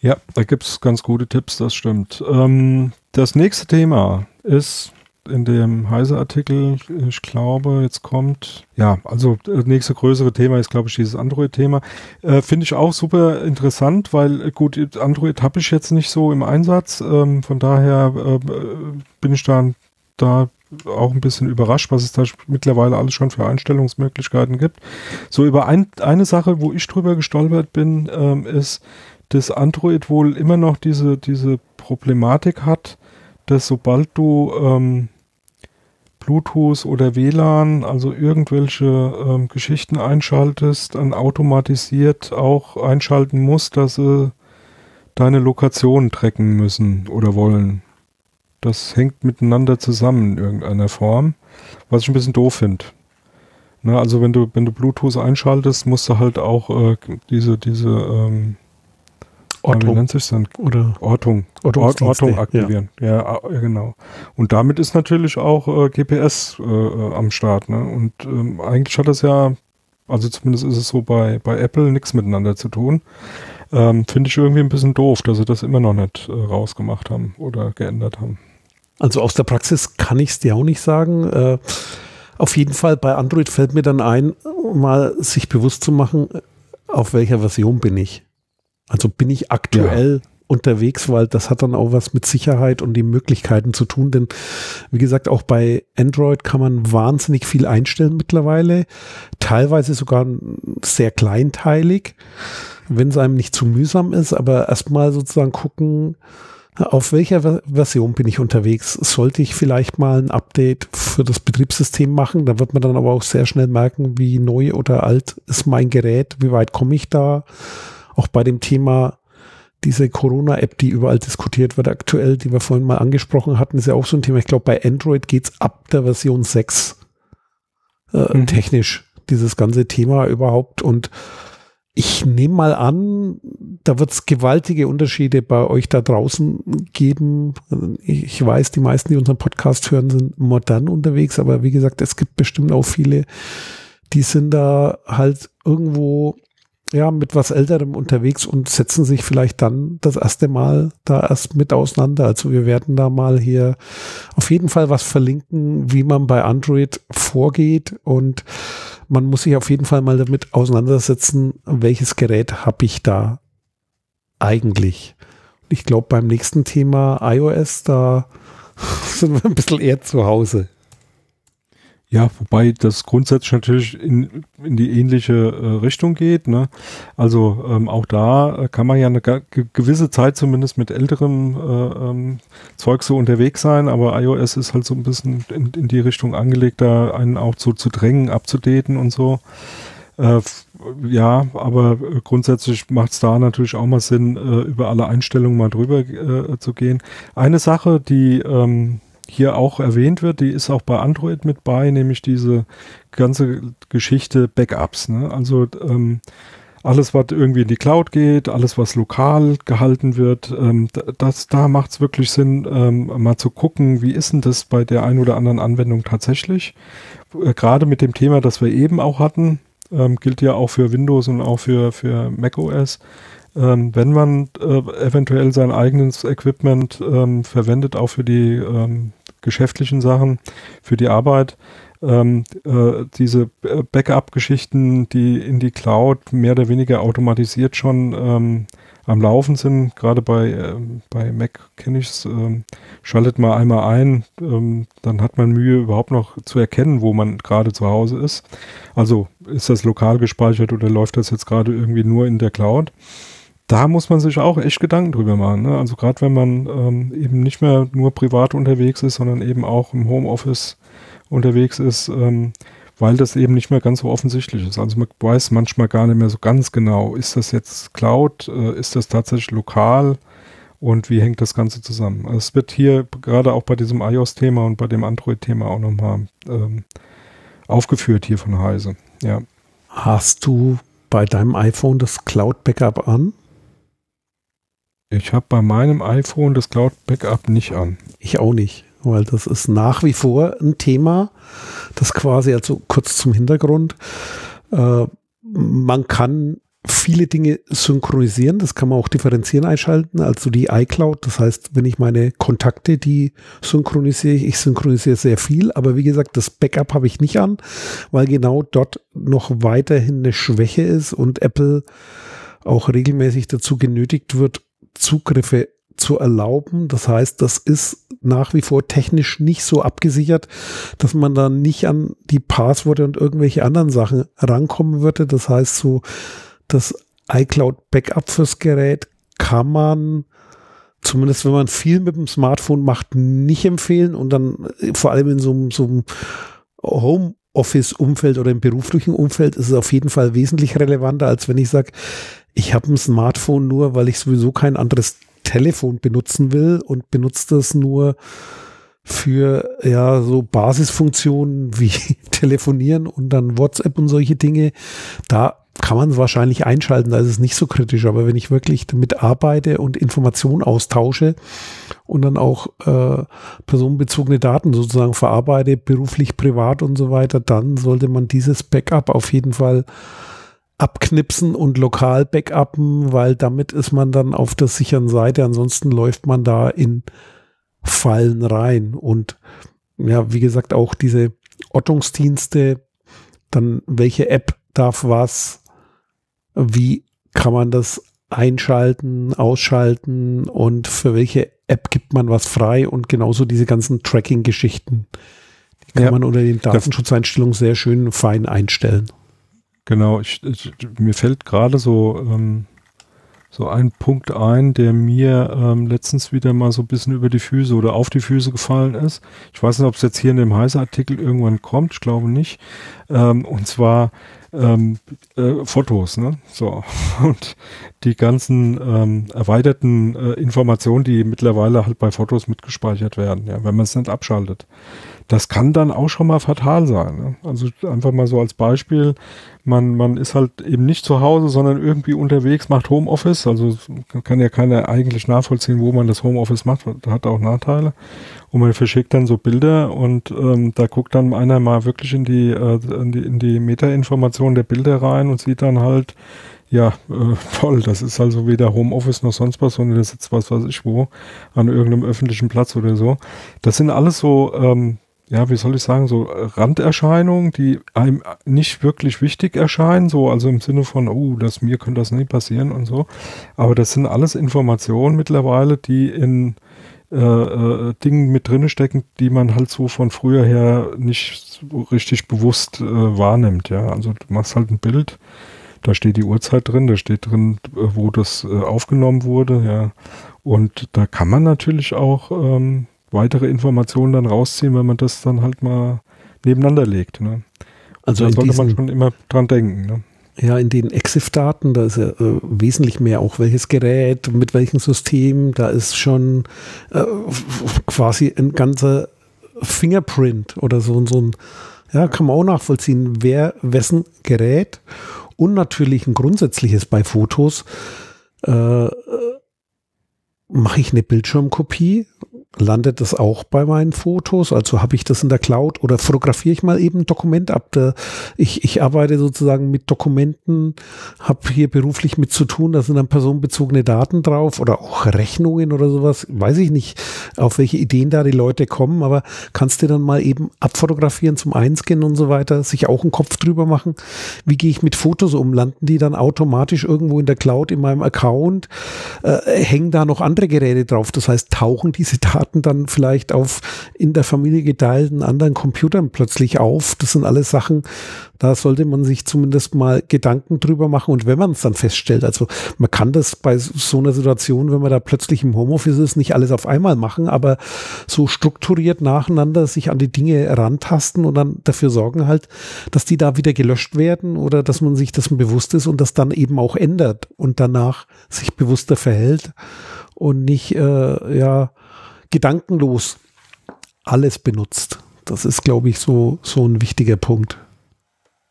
Ja, da gibt es ganz gute Tipps, das stimmt. Ähm, das nächste Thema ist in dem Heise-Artikel, ich glaube, jetzt kommt, ja, also das nächste größere Thema ist, glaube ich, dieses Android-Thema. Äh, Finde ich auch super interessant, weil äh, gut, Android habe ich jetzt nicht so im Einsatz. Ähm, von daher äh, bin ich dann da auch ein bisschen überrascht, was es da mittlerweile alles schon für Einstellungsmöglichkeiten gibt. So über ein, eine Sache, wo ich drüber gestolpert bin, ähm, ist, dass Android wohl immer noch diese, diese Problematik hat, dass sobald du ähm, Bluetooth oder WLAN, also irgendwelche ähm, Geschichten einschaltest, dann automatisiert auch einschalten muss, dass sie deine Lokation tracken müssen oder wollen. Das hängt miteinander zusammen in irgendeiner Form, was ich ein bisschen doof finde. Ne, also wenn du, wenn du Bluetooth einschaltest, musst du halt auch äh, diese, diese ähm, Ortung. Wie nennt sich dann? Oder Ortung. Ort, Ortung aktivieren. Ja. ja. ja, genau. Und damit ist natürlich auch äh, GPS äh, äh, am Start. Ne? Und ähm, eigentlich hat das ja, also zumindest ist es so bei, bei Apple, nichts miteinander zu tun. Ähm, Finde ich irgendwie ein bisschen doof, dass sie das immer noch nicht äh, rausgemacht haben oder geändert haben. Also aus der Praxis kann ich es dir auch nicht sagen. Äh, auf jeden Fall bei Android fällt mir dann ein, mal sich bewusst zu machen, auf welcher Version bin ich. Also bin ich aktuell ja. unterwegs, weil das hat dann auch was mit Sicherheit und den Möglichkeiten zu tun. Denn wie gesagt, auch bei Android kann man wahnsinnig viel einstellen mittlerweile. Teilweise sogar sehr kleinteilig, wenn es einem nicht zu mühsam ist. Aber erstmal sozusagen gucken, auf welcher Version bin ich unterwegs? Sollte ich vielleicht mal ein Update für das Betriebssystem machen? Da wird man dann aber auch sehr schnell merken, wie neu oder alt ist mein Gerät, wie weit komme ich da? Auch bei dem Thema diese Corona-App, die überall diskutiert wird aktuell, die wir vorhin mal angesprochen hatten, ist ja auch so ein Thema. Ich glaube, bei Android geht es ab der Version 6 äh, mhm. technisch. dieses ganze Thema überhaupt und ich nehme mal an, da wird es gewaltige Unterschiede bei euch da draußen geben. Ich weiß, die meisten, die unseren Podcast hören, sind modern unterwegs, aber wie gesagt, es gibt bestimmt auch viele, die sind da halt irgendwo ja, mit was Älterem unterwegs und setzen sich vielleicht dann das erste Mal da erst mit auseinander. Also wir werden da mal hier auf jeden Fall was verlinken, wie man bei Android vorgeht und man muss sich auf jeden Fall mal damit auseinandersetzen, welches Gerät habe ich da eigentlich. Ich glaube, beim nächsten Thema iOS, da sind wir ein bisschen eher zu Hause. Ja, wobei das grundsätzlich natürlich in, in die ähnliche äh, Richtung geht. Ne? Also ähm, auch da äh, kann man ja eine gewisse Zeit zumindest mit älterem äh, ähm, Zeug so unterwegs sein, aber iOS ist halt so ein bisschen in, in die Richtung angelegt, da einen auch so zu drängen, abzudaten und so. Äh, ja, aber grundsätzlich macht es da natürlich auch mal Sinn, äh, über alle Einstellungen mal drüber äh, zu gehen. Eine Sache, die ähm, hier auch erwähnt wird, die ist auch bei Android mit bei, nämlich diese ganze Geschichte Backups. Ne? Also ähm, alles, was irgendwie in die Cloud geht, alles, was lokal gehalten wird, ähm, das, da macht es wirklich Sinn, ähm, mal zu gucken, wie ist denn das bei der ein oder anderen Anwendung tatsächlich. Äh, Gerade mit dem Thema, das wir eben auch hatten, ähm, gilt ja auch für Windows und auch für, für macOS ähm, wenn man äh, eventuell sein eigenes Equipment ähm, verwendet, auch für die ähm, geschäftlichen Sachen, für die Arbeit, ähm, äh, diese Backup-Geschichten, die in die Cloud mehr oder weniger automatisiert schon ähm, am Laufen sind, gerade bei, äh, bei Mac kenne ich es, ähm, schaltet mal einmal ein, ähm, dann hat man Mühe überhaupt noch zu erkennen, wo man gerade zu Hause ist. Also ist das lokal gespeichert oder läuft das jetzt gerade irgendwie nur in der Cloud? Da muss man sich auch echt Gedanken drüber machen. Ne? Also gerade wenn man ähm, eben nicht mehr nur privat unterwegs ist, sondern eben auch im Homeoffice unterwegs ist, ähm, weil das eben nicht mehr ganz so offensichtlich ist. Also man weiß manchmal gar nicht mehr so ganz genau, ist das jetzt Cloud, äh, ist das tatsächlich lokal und wie hängt das Ganze zusammen. Also es wird hier gerade auch bei diesem iOS-Thema und bei dem Android-Thema auch nochmal ähm, aufgeführt hier von Heise. Ja. Hast du bei deinem iPhone das Cloud-Backup an? Ich habe bei meinem iPhone das Cloud Backup nicht an. Ich auch nicht, weil das ist nach wie vor ein Thema, das quasi, also kurz zum Hintergrund, äh, man kann viele Dinge synchronisieren, das kann man auch differenzieren einschalten, also die iCloud, das heißt, wenn ich meine Kontakte, die synchronisiere ich, ich synchronisiere sehr viel, aber wie gesagt, das Backup habe ich nicht an, weil genau dort noch weiterhin eine Schwäche ist und Apple auch regelmäßig dazu genötigt wird, Zugriffe zu erlauben. Das heißt, das ist nach wie vor technisch nicht so abgesichert, dass man da nicht an die Passworte und irgendwelche anderen Sachen rankommen würde. Das heißt, so das iCloud Backup fürs Gerät kann man zumindest wenn man viel mit dem Smartphone macht, nicht empfehlen und dann äh, vor allem in so, so einem Homeoffice-Umfeld oder im beruflichen Umfeld ist es auf jeden Fall wesentlich relevanter, als wenn ich sage, ich habe ein Smartphone nur, weil ich sowieso kein anderes Telefon benutzen will und benutze das nur für ja so Basisfunktionen wie telefonieren und dann WhatsApp und solche Dinge. Da kann man es wahrscheinlich einschalten, da ist es nicht so kritisch. Aber wenn ich wirklich damit arbeite und Informationen austausche und dann auch äh, personenbezogene Daten sozusagen verarbeite, beruflich, privat und so weiter, dann sollte man dieses Backup auf jeden Fall abknipsen und lokal backuppen, weil damit ist man dann auf der sicheren Seite. Ansonsten läuft man da in Fallen rein. Und ja, wie gesagt, auch diese Ortungsdienste, dann welche App darf was, wie kann man das einschalten, ausschalten und für welche App gibt man was frei und genauso diese ganzen Tracking-Geschichten. Die kann ja, man unter den Datenschutzeinstellungen sehr schön fein einstellen. Genau, ich, ich, mir fällt gerade so, ähm, so ein Punkt ein, der mir ähm, letztens wieder mal so ein bisschen über die Füße oder auf die Füße gefallen ist. Ich weiß nicht, ob es jetzt hier in dem Heise-Artikel irgendwann kommt, ich glaube nicht. Ähm, und zwar ähm, äh, Fotos, ne? So. Und die ganzen ähm, erweiterten äh, Informationen, die mittlerweile halt bei Fotos mitgespeichert werden, ja, wenn man es nicht abschaltet. Das kann dann auch schon mal fatal sein. Ne? Also einfach mal so als Beispiel, man, man ist halt eben nicht zu Hause, sondern irgendwie unterwegs, macht Homeoffice. Also kann ja keiner eigentlich nachvollziehen, wo man das Homeoffice macht, hat auch Nachteile. Und man verschickt dann so Bilder und ähm, da guckt dann einer mal wirklich in die, äh, in die, in die Metainformation der Bilder rein und sieht dann halt, ja, äh, toll, das ist also weder Homeoffice noch sonst was, sondern das sitzt was weiß ich wo, an irgendeinem öffentlichen Platz oder so. Das sind alles so, ähm, ja, wie soll ich sagen, so Randerscheinungen, die einem nicht wirklich wichtig erscheinen, so also im Sinne von, oh, das mir könnte das nicht passieren und so. Aber das sind alles Informationen mittlerweile, die in äh, äh, Dingen mit drinne stecken, die man halt so von früher her nicht so richtig bewusst äh, wahrnimmt. Ja, also du machst halt ein Bild, da steht die Uhrzeit drin, da steht drin, äh, wo das äh, aufgenommen wurde. Ja, und da kann man natürlich auch ähm, weitere Informationen dann rausziehen, wenn man das dann halt mal nebeneinander legt. Ne? Also da sollte man schon immer dran denken. Ne? Ja, in den EXIF-Daten, da ist ja äh, wesentlich mehr auch welches Gerät, mit welchem System, da ist schon äh, quasi ein ganzer Fingerprint oder so, so ein, ja, kann man auch nachvollziehen, wer wessen Gerät und natürlich ein grundsätzliches bei Fotos, äh, äh mache ich eine Bildschirmkopie landet das auch bei meinen Fotos? Also habe ich das in der Cloud oder fotografiere ich mal eben ein Dokument ab? Ich, ich arbeite sozusagen mit Dokumenten, habe hier beruflich mit zu tun, da sind dann personenbezogene Daten drauf oder auch Rechnungen oder sowas. Weiß ich nicht, auf welche Ideen da die Leute kommen, aber kannst du dann mal eben abfotografieren zum Einscannen und so weiter, sich auch einen Kopf drüber machen? Wie gehe ich mit Fotos um? Landen die dann automatisch irgendwo in der Cloud in meinem Account? Äh, hängen da noch andere Geräte drauf? Das heißt, tauchen diese Daten Daten dann vielleicht auf in der Familie geteilten anderen Computern plötzlich auf. Das sind alles Sachen, da sollte man sich zumindest mal Gedanken drüber machen. Und wenn man es dann feststellt, also man kann das bei so einer Situation, wenn man da plötzlich im Homeoffice ist, nicht alles auf einmal machen, aber so strukturiert nacheinander sich an die Dinge rantasten und dann dafür sorgen halt, dass die da wieder gelöscht werden oder dass man sich dessen bewusst ist und das dann eben auch ändert und danach sich bewusster verhält und nicht äh, ja gedankenlos alles benutzt. Das ist, glaube ich, so, so ein wichtiger Punkt.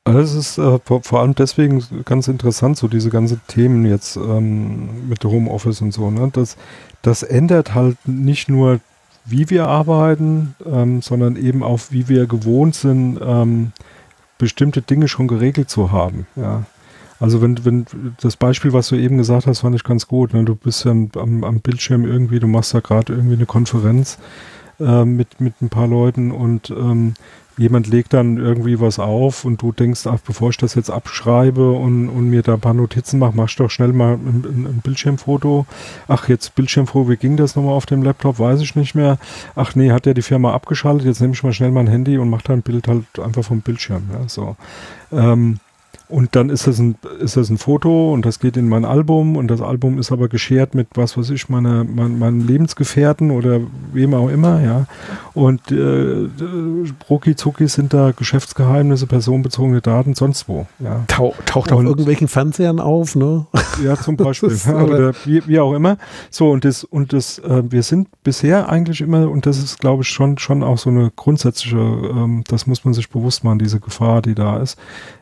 Das ist äh, vor, vor, allem deswegen ganz interessant, so diese ganzen Themen jetzt ähm, mit Homeoffice und so. Ne? Das, das ändert halt nicht nur, wie wir arbeiten, ähm, sondern eben auch, wie wir gewohnt sind, ähm, bestimmte Dinge schon geregelt zu haben. Ja. Also wenn, wenn das Beispiel, was du eben gesagt hast, fand ich ganz gut. Ne? Du bist ja am, am Bildschirm irgendwie, du machst da gerade irgendwie eine Konferenz äh, mit, mit ein paar Leuten und ähm, jemand legt dann irgendwie was auf und du denkst, ach, bevor ich das jetzt abschreibe und, und mir da ein paar Notizen mache, mach ich doch schnell mal ein, ein, Bildschirmfoto. Ach, jetzt Bildschirmfoto, wie ging das nochmal auf dem Laptop? Weiß ich nicht mehr. Ach nee, hat ja die Firma abgeschaltet, jetzt nehme ich mal schnell mein Handy und mache da ein Bild halt einfach vom Bildschirm. Ja, so. Ähm, und dann ist das, ein, ist das ein Foto und das geht in mein Album und das Album ist aber geschert mit was weiß ich, meiner, mein, meinem Lebensgefährten oder wem auch immer, ja. Und äh, Rucki Zucki sind da Geschäftsgeheimnisse, personenbezogene Daten, sonst wo. Ja. Tauch, taucht und, auf irgendwelchen Fernsehern auf, ne? Ja, zum Beispiel. ja, oder wie, wie, auch immer. So, und das, und das, äh, wir sind bisher eigentlich immer, und das ist, glaube ich, schon, schon auch so eine grundsätzliche, ähm, das muss man sich bewusst machen, diese Gefahr, die da ist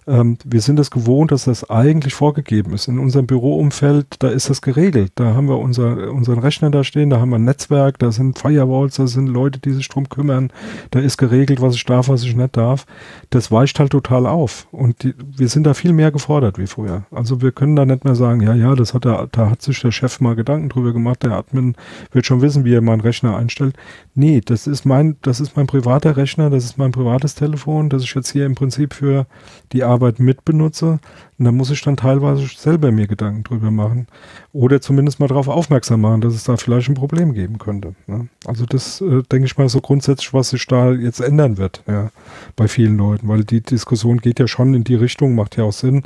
ähm, wir sind es gewohnt, dass das eigentlich vorgegeben ist. In unserem Büroumfeld, da ist das geregelt. Da haben wir unser, unseren Rechner da stehen, da haben wir ein Netzwerk, da sind Firewalls, da sind Leute, die sich drum kümmern. Da ist geregelt, was ich darf, was ich nicht darf. Das weicht halt total auf. Und die, wir sind da viel mehr gefordert wie früher. Also wir können da nicht mehr sagen, ja, ja, das hat der, da hat sich der Chef mal Gedanken drüber gemacht, der Admin wird schon wissen, wie er meinen Rechner einstellt. Nee, das ist mein, das ist mein privater Rechner, das ist mein privates Telefon, das ich jetzt hier im Prinzip für die Arbeit mitbenutze. Und da muss ich dann teilweise selber mir Gedanken drüber machen. Oder zumindest mal darauf aufmerksam machen, dass es da vielleicht ein Problem geben könnte. Ne? Also das äh, denke ich mal so grundsätzlich, was sich da jetzt ändern wird, ja, bei vielen Leuten. Weil die Diskussion geht ja schon in die Richtung, macht ja auch Sinn.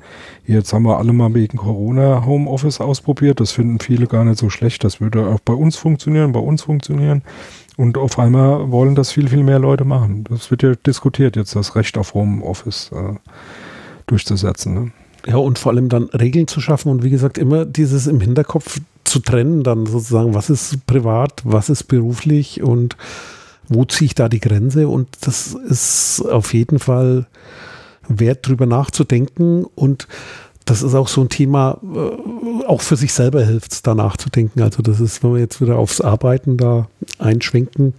Jetzt haben wir alle mal wegen Corona Homeoffice ausprobiert. Das finden viele gar nicht so schlecht. Das würde auch bei uns funktionieren, bei uns funktionieren. Und auf einmal wollen das viel, viel mehr Leute machen. Das wird ja diskutiert jetzt, das Recht auf Homeoffice. Äh, durchzusetzen. Ne? Ja, und vor allem dann Regeln zu schaffen und wie gesagt, immer dieses im Hinterkopf zu trennen, dann sozusagen, was ist privat, was ist beruflich und wo ziehe ich da die Grenze? Und das ist auf jeden Fall wert, drüber nachzudenken. Und das ist auch so ein Thema, äh, auch für sich selber hilft es, da nachzudenken. Also das ist, wenn wir jetzt wieder aufs Arbeiten da einschwenken,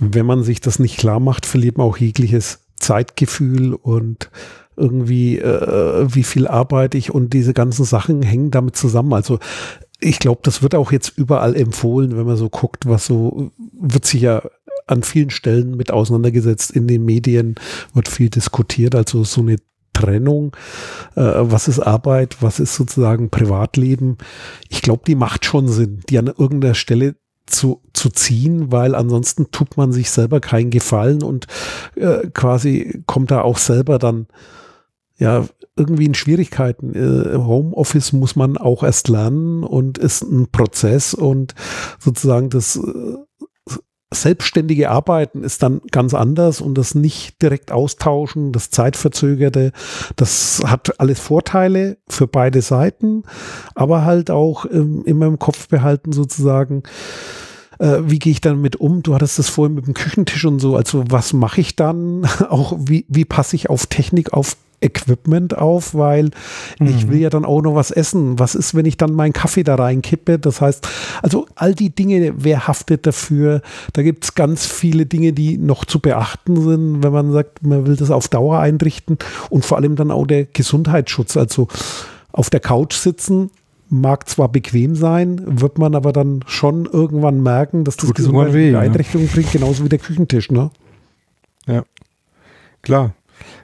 wenn man sich das nicht klar macht, verliert man auch jegliches Zeitgefühl und irgendwie, äh, wie viel arbeite ich und diese ganzen Sachen hängen damit zusammen. Also ich glaube, das wird auch jetzt überall empfohlen, wenn man so guckt, was so, wird sich ja an vielen Stellen mit auseinandergesetzt. In den Medien wird viel diskutiert, also so eine Trennung, äh, was ist Arbeit, was ist sozusagen Privatleben. Ich glaube, die macht schon Sinn, die an irgendeiner Stelle zu, zu ziehen, weil ansonsten tut man sich selber keinen Gefallen und äh, quasi kommt da auch selber dann ja irgendwie in Schwierigkeiten. Äh, Homeoffice muss man auch erst lernen und ist ein Prozess und sozusagen das äh, selbstständige Arbeiten ist dann ganz anders und das nicht direkt austauschen, das zeitverzögerte, das hat alles Vorteile für beide Seiten, aber halt auch ähm, immer im Kopf behalten sozusagen, äh, wie gehe ich dann mit um? Du hattest das vorhin mit dem Küchentisch und so, also was mache ich dann? Auch wie, wie passe ich auf Technik, auf Equipment auf, weil mhm. ich will ja dann auch noch was essen. Was ist, wenn ich dann meinen Kaffee da reinkippe? Das heißt, also all die Dinge, wer haftet dafür? Da gibt es ganz viele Dinge, die noch zu beachten sind, wenn man sagt, man will das auf Dauer einrichten und vor allem dann auch der Gesundheitsschutz. Also auf der Couch sitzen, mag zwar bequem sein, wird man aber dann schon irgendwann merken, dass das gesundheitliche Einrichtungen ne? bringt, genauso wie der Küchentisch, ne? Ja, klar.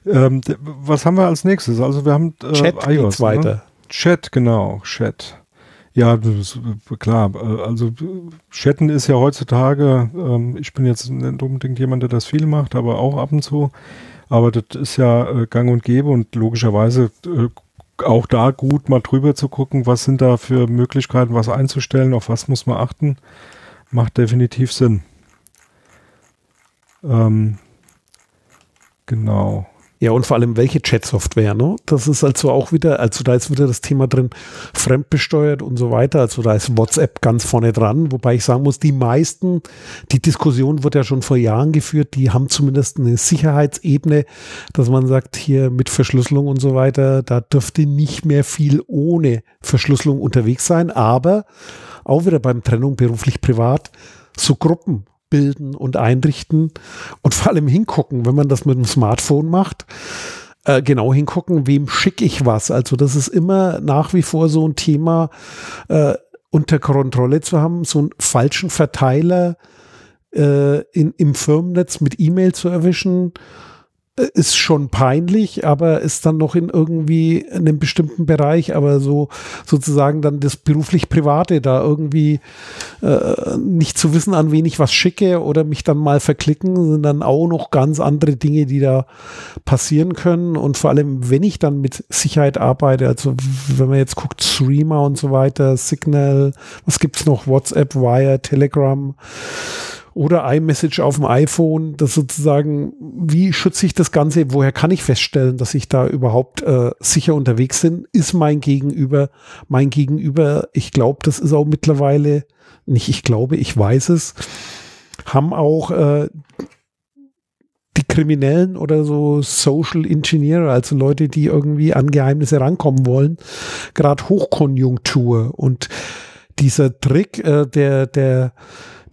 Ähm, was haben wir als nächstes? Also wir haben äh, Chat iOS, weiter. Ne? Chat, genau, Chat. Ja, das, klar. Äh, also Chatten ist ja heutzutage, ähm, ich bin jetzt nicht unbedingt jemand, der das viel macht, aber auch ab und zu. Aber das ist ja äh, gang und gäbe und logischerweise äh, auch da gut mal drüber zu gucken, was sind da für Möglichkeiten, was einzustellen, auf was muss man achten, macht definitiv Sinn. Ähm, genau. Ja, und vor allem welche Chat-Software, ne? Das ist also auch wieder, also da ist wieder das Thema drin, fremdbesteuert und so weiter. Also da ist WhatsApp ganz vorne dran, wobei ich sagen muss, die meisten, die Diskussion wird ja schon vor Jahren geführt, die haben zumindest eine Sicherheitsebene, dass man sagt, hier mit Verschlüsselung und so weiter, da dürfte nicht mehr viel ohne Verschlüsselung unterwegs sein, aber auch wieder beim Trennung beruflich-privat, so Gruppen bilden und einrichten und vor allem hingucken, wenn man das mit dem Smartphone macht. Äh, genau hingucken, wem schicke ich was. Also das ist immer nach wie vor so ein Thema äh, unter Kontrolle zu haben, so einen falschen Verteiler äh, in, im Firmennetz mit E-Mail zu erwischen ist schon peinlich, aber ist dann noch in irgendwie einem bestimmten Bereich, aber so sozusagen dann das beruflich-private da irgendwie äh, nicht zu wissen, an wen ich was schicke oder mich dann mal verklicken, sind dann auch noch ganz andere Dinge, die da passieren können. Und vor allem, wenn ich dann mit Sicherheit arbeite, also wenn man jetzt guckt, Streamer und so weiter, Signal, was gibt's noch, WhatsApp, Wire, Telegram, oder iMessage auf dem iPhone, das sozusagen, wie schütze ich das Ganze? Woher kann ich feststellen, dass ich da überhaupt äh, sicher unterwegs bin? Ist mein Gegenüber, mein Gegenüber, ich glaube, das ist auch mittlerweile, nicht ich glaube, ich weiß es, haben auch äh, die Kriminellen oder so Social Engineer, also Leute, die irgendwie an Geheimnisse rankommen wollen, gerade Hochkonjunktur und dieser Trick, äh, der, der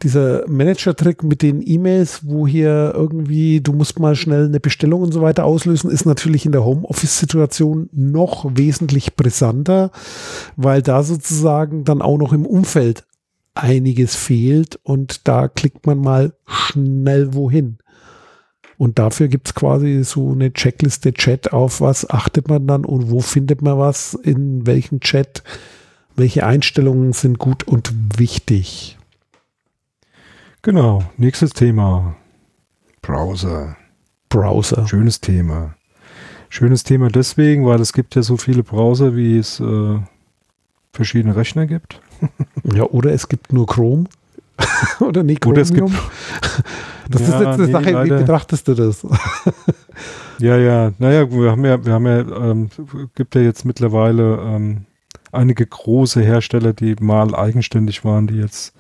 dieser Manager-Trick mit den E-Mails, wo hier irgendwie, du musst mal schnell eine Bestellung und so weiter auslösen, ist natürlich in der Homeoffice-Situation noch wesentlich brisanter, weil da sozusagen dann auch noch im Umfeld einiges fehlt und da klickt man mal schnell wohin. Und dafür gibt es quasi so eine Checkliste Chat auf, was achtet man dann und wo findet man was, in welchem Chat, welche Einstellungen sind gut und wichtig. Genau, nächstes Thema. Browser. Browser. Schönes Thema. Schönes Thema deswegen, weil es gibt ja so viele Browser, wie es äh, verschiedene Rechner gibt. ja, oder es gibt nur Chrome. oder nicht Chromium. Oder es gibt das ja, ist jetzt eine nee, Sache, leider. wie betrachtest du das? Ja, ja, naja, wir haben ja, wir haben ja, ähm, gibt ja jetzt mittlerweile ähm, einige große Hersteller, die mal eigenständig waren, die jetzt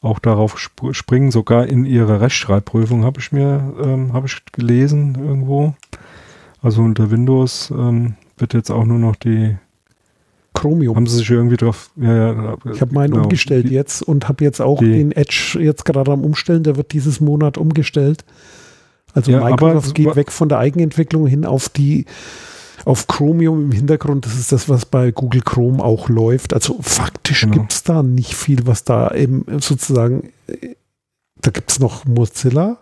auch darauf sp springen, sogar in ihrer Rechtschreibprüfung habe ich mir, ähm, habe ich gelesen irgendwo. Also unter Windows ähm, wird jetzt auch nur noch die Chromium. Haben sie sich irgendwie drauf. Ja, ja, ich habe meinen genau. umgestellt die, jetzt und habe jetzt auch den Edge jetzt gerade am Umstellen. Der wird dieses Monat umgestellt. Also ja, Microsoft geht weg von der Eigenentwicklung hin auf die auf Chromium im Hintergrund. Das ist das, was bei Google Chrome auch läuft. Also faktisch genau. gibt es da nicht viel, was da eben sozusagen. Da gibt es noch Mozilla.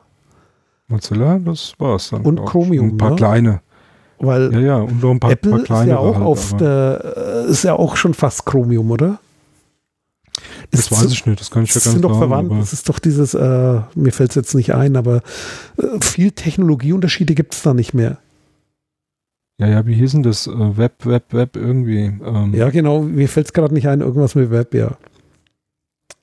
Mozilla, das war's dann. Und Chromium. Ein paar ne? kleine. Weil ja, ja, und noch ein paar, Apple paar kleine. Ist ja auch halt, auf der, ist ja auch schon fast Chromium, oder? Das weiß ich nicht, das kann ich ja ganz sind doch verwandt. Das ist doch dieses, äh, mir fällt es jetzt nicht ein, aber äh, viel Technologieunterschiede gibt es da nicht mehr. Ja, ja, wie hieß denn das? Äh, Web, Web, Web irgendwie. Ähm. Ja, genau, mir fällt es gerade nicht ein, irgendwas mit Web, ja.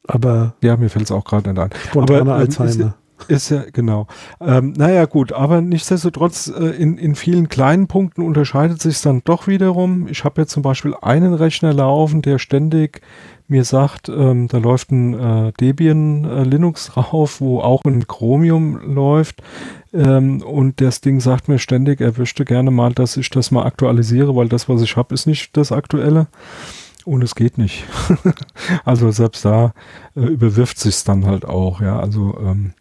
Aber. Ja, mir fällt es auch gerade nicht ein. Spontaner aber, ähm, Alzheimer. Ist ja, genau. Ähm, naja, gut, aber nichtsdestotrotz, äh, in, in vielen kleinen Punkten unterscheidet sich dann doch wiederum. Ich habe jetzt zum Beispiel einen Rechner laufen, der ständig mir sagt, ähm, da läuft ein äh, Debian äh, Linux drauf, wo auch ein Chromium läuft. Ähm, und das Ding sagt mir ständig, er wüsste gerne mal, dass ich das mal aktualisiere, weil das, was ich habe, ist nicht das Aktuelle. Und es geht nicht. also selbst da äh, überwirft sich dann halt auch, ja. Also ähm,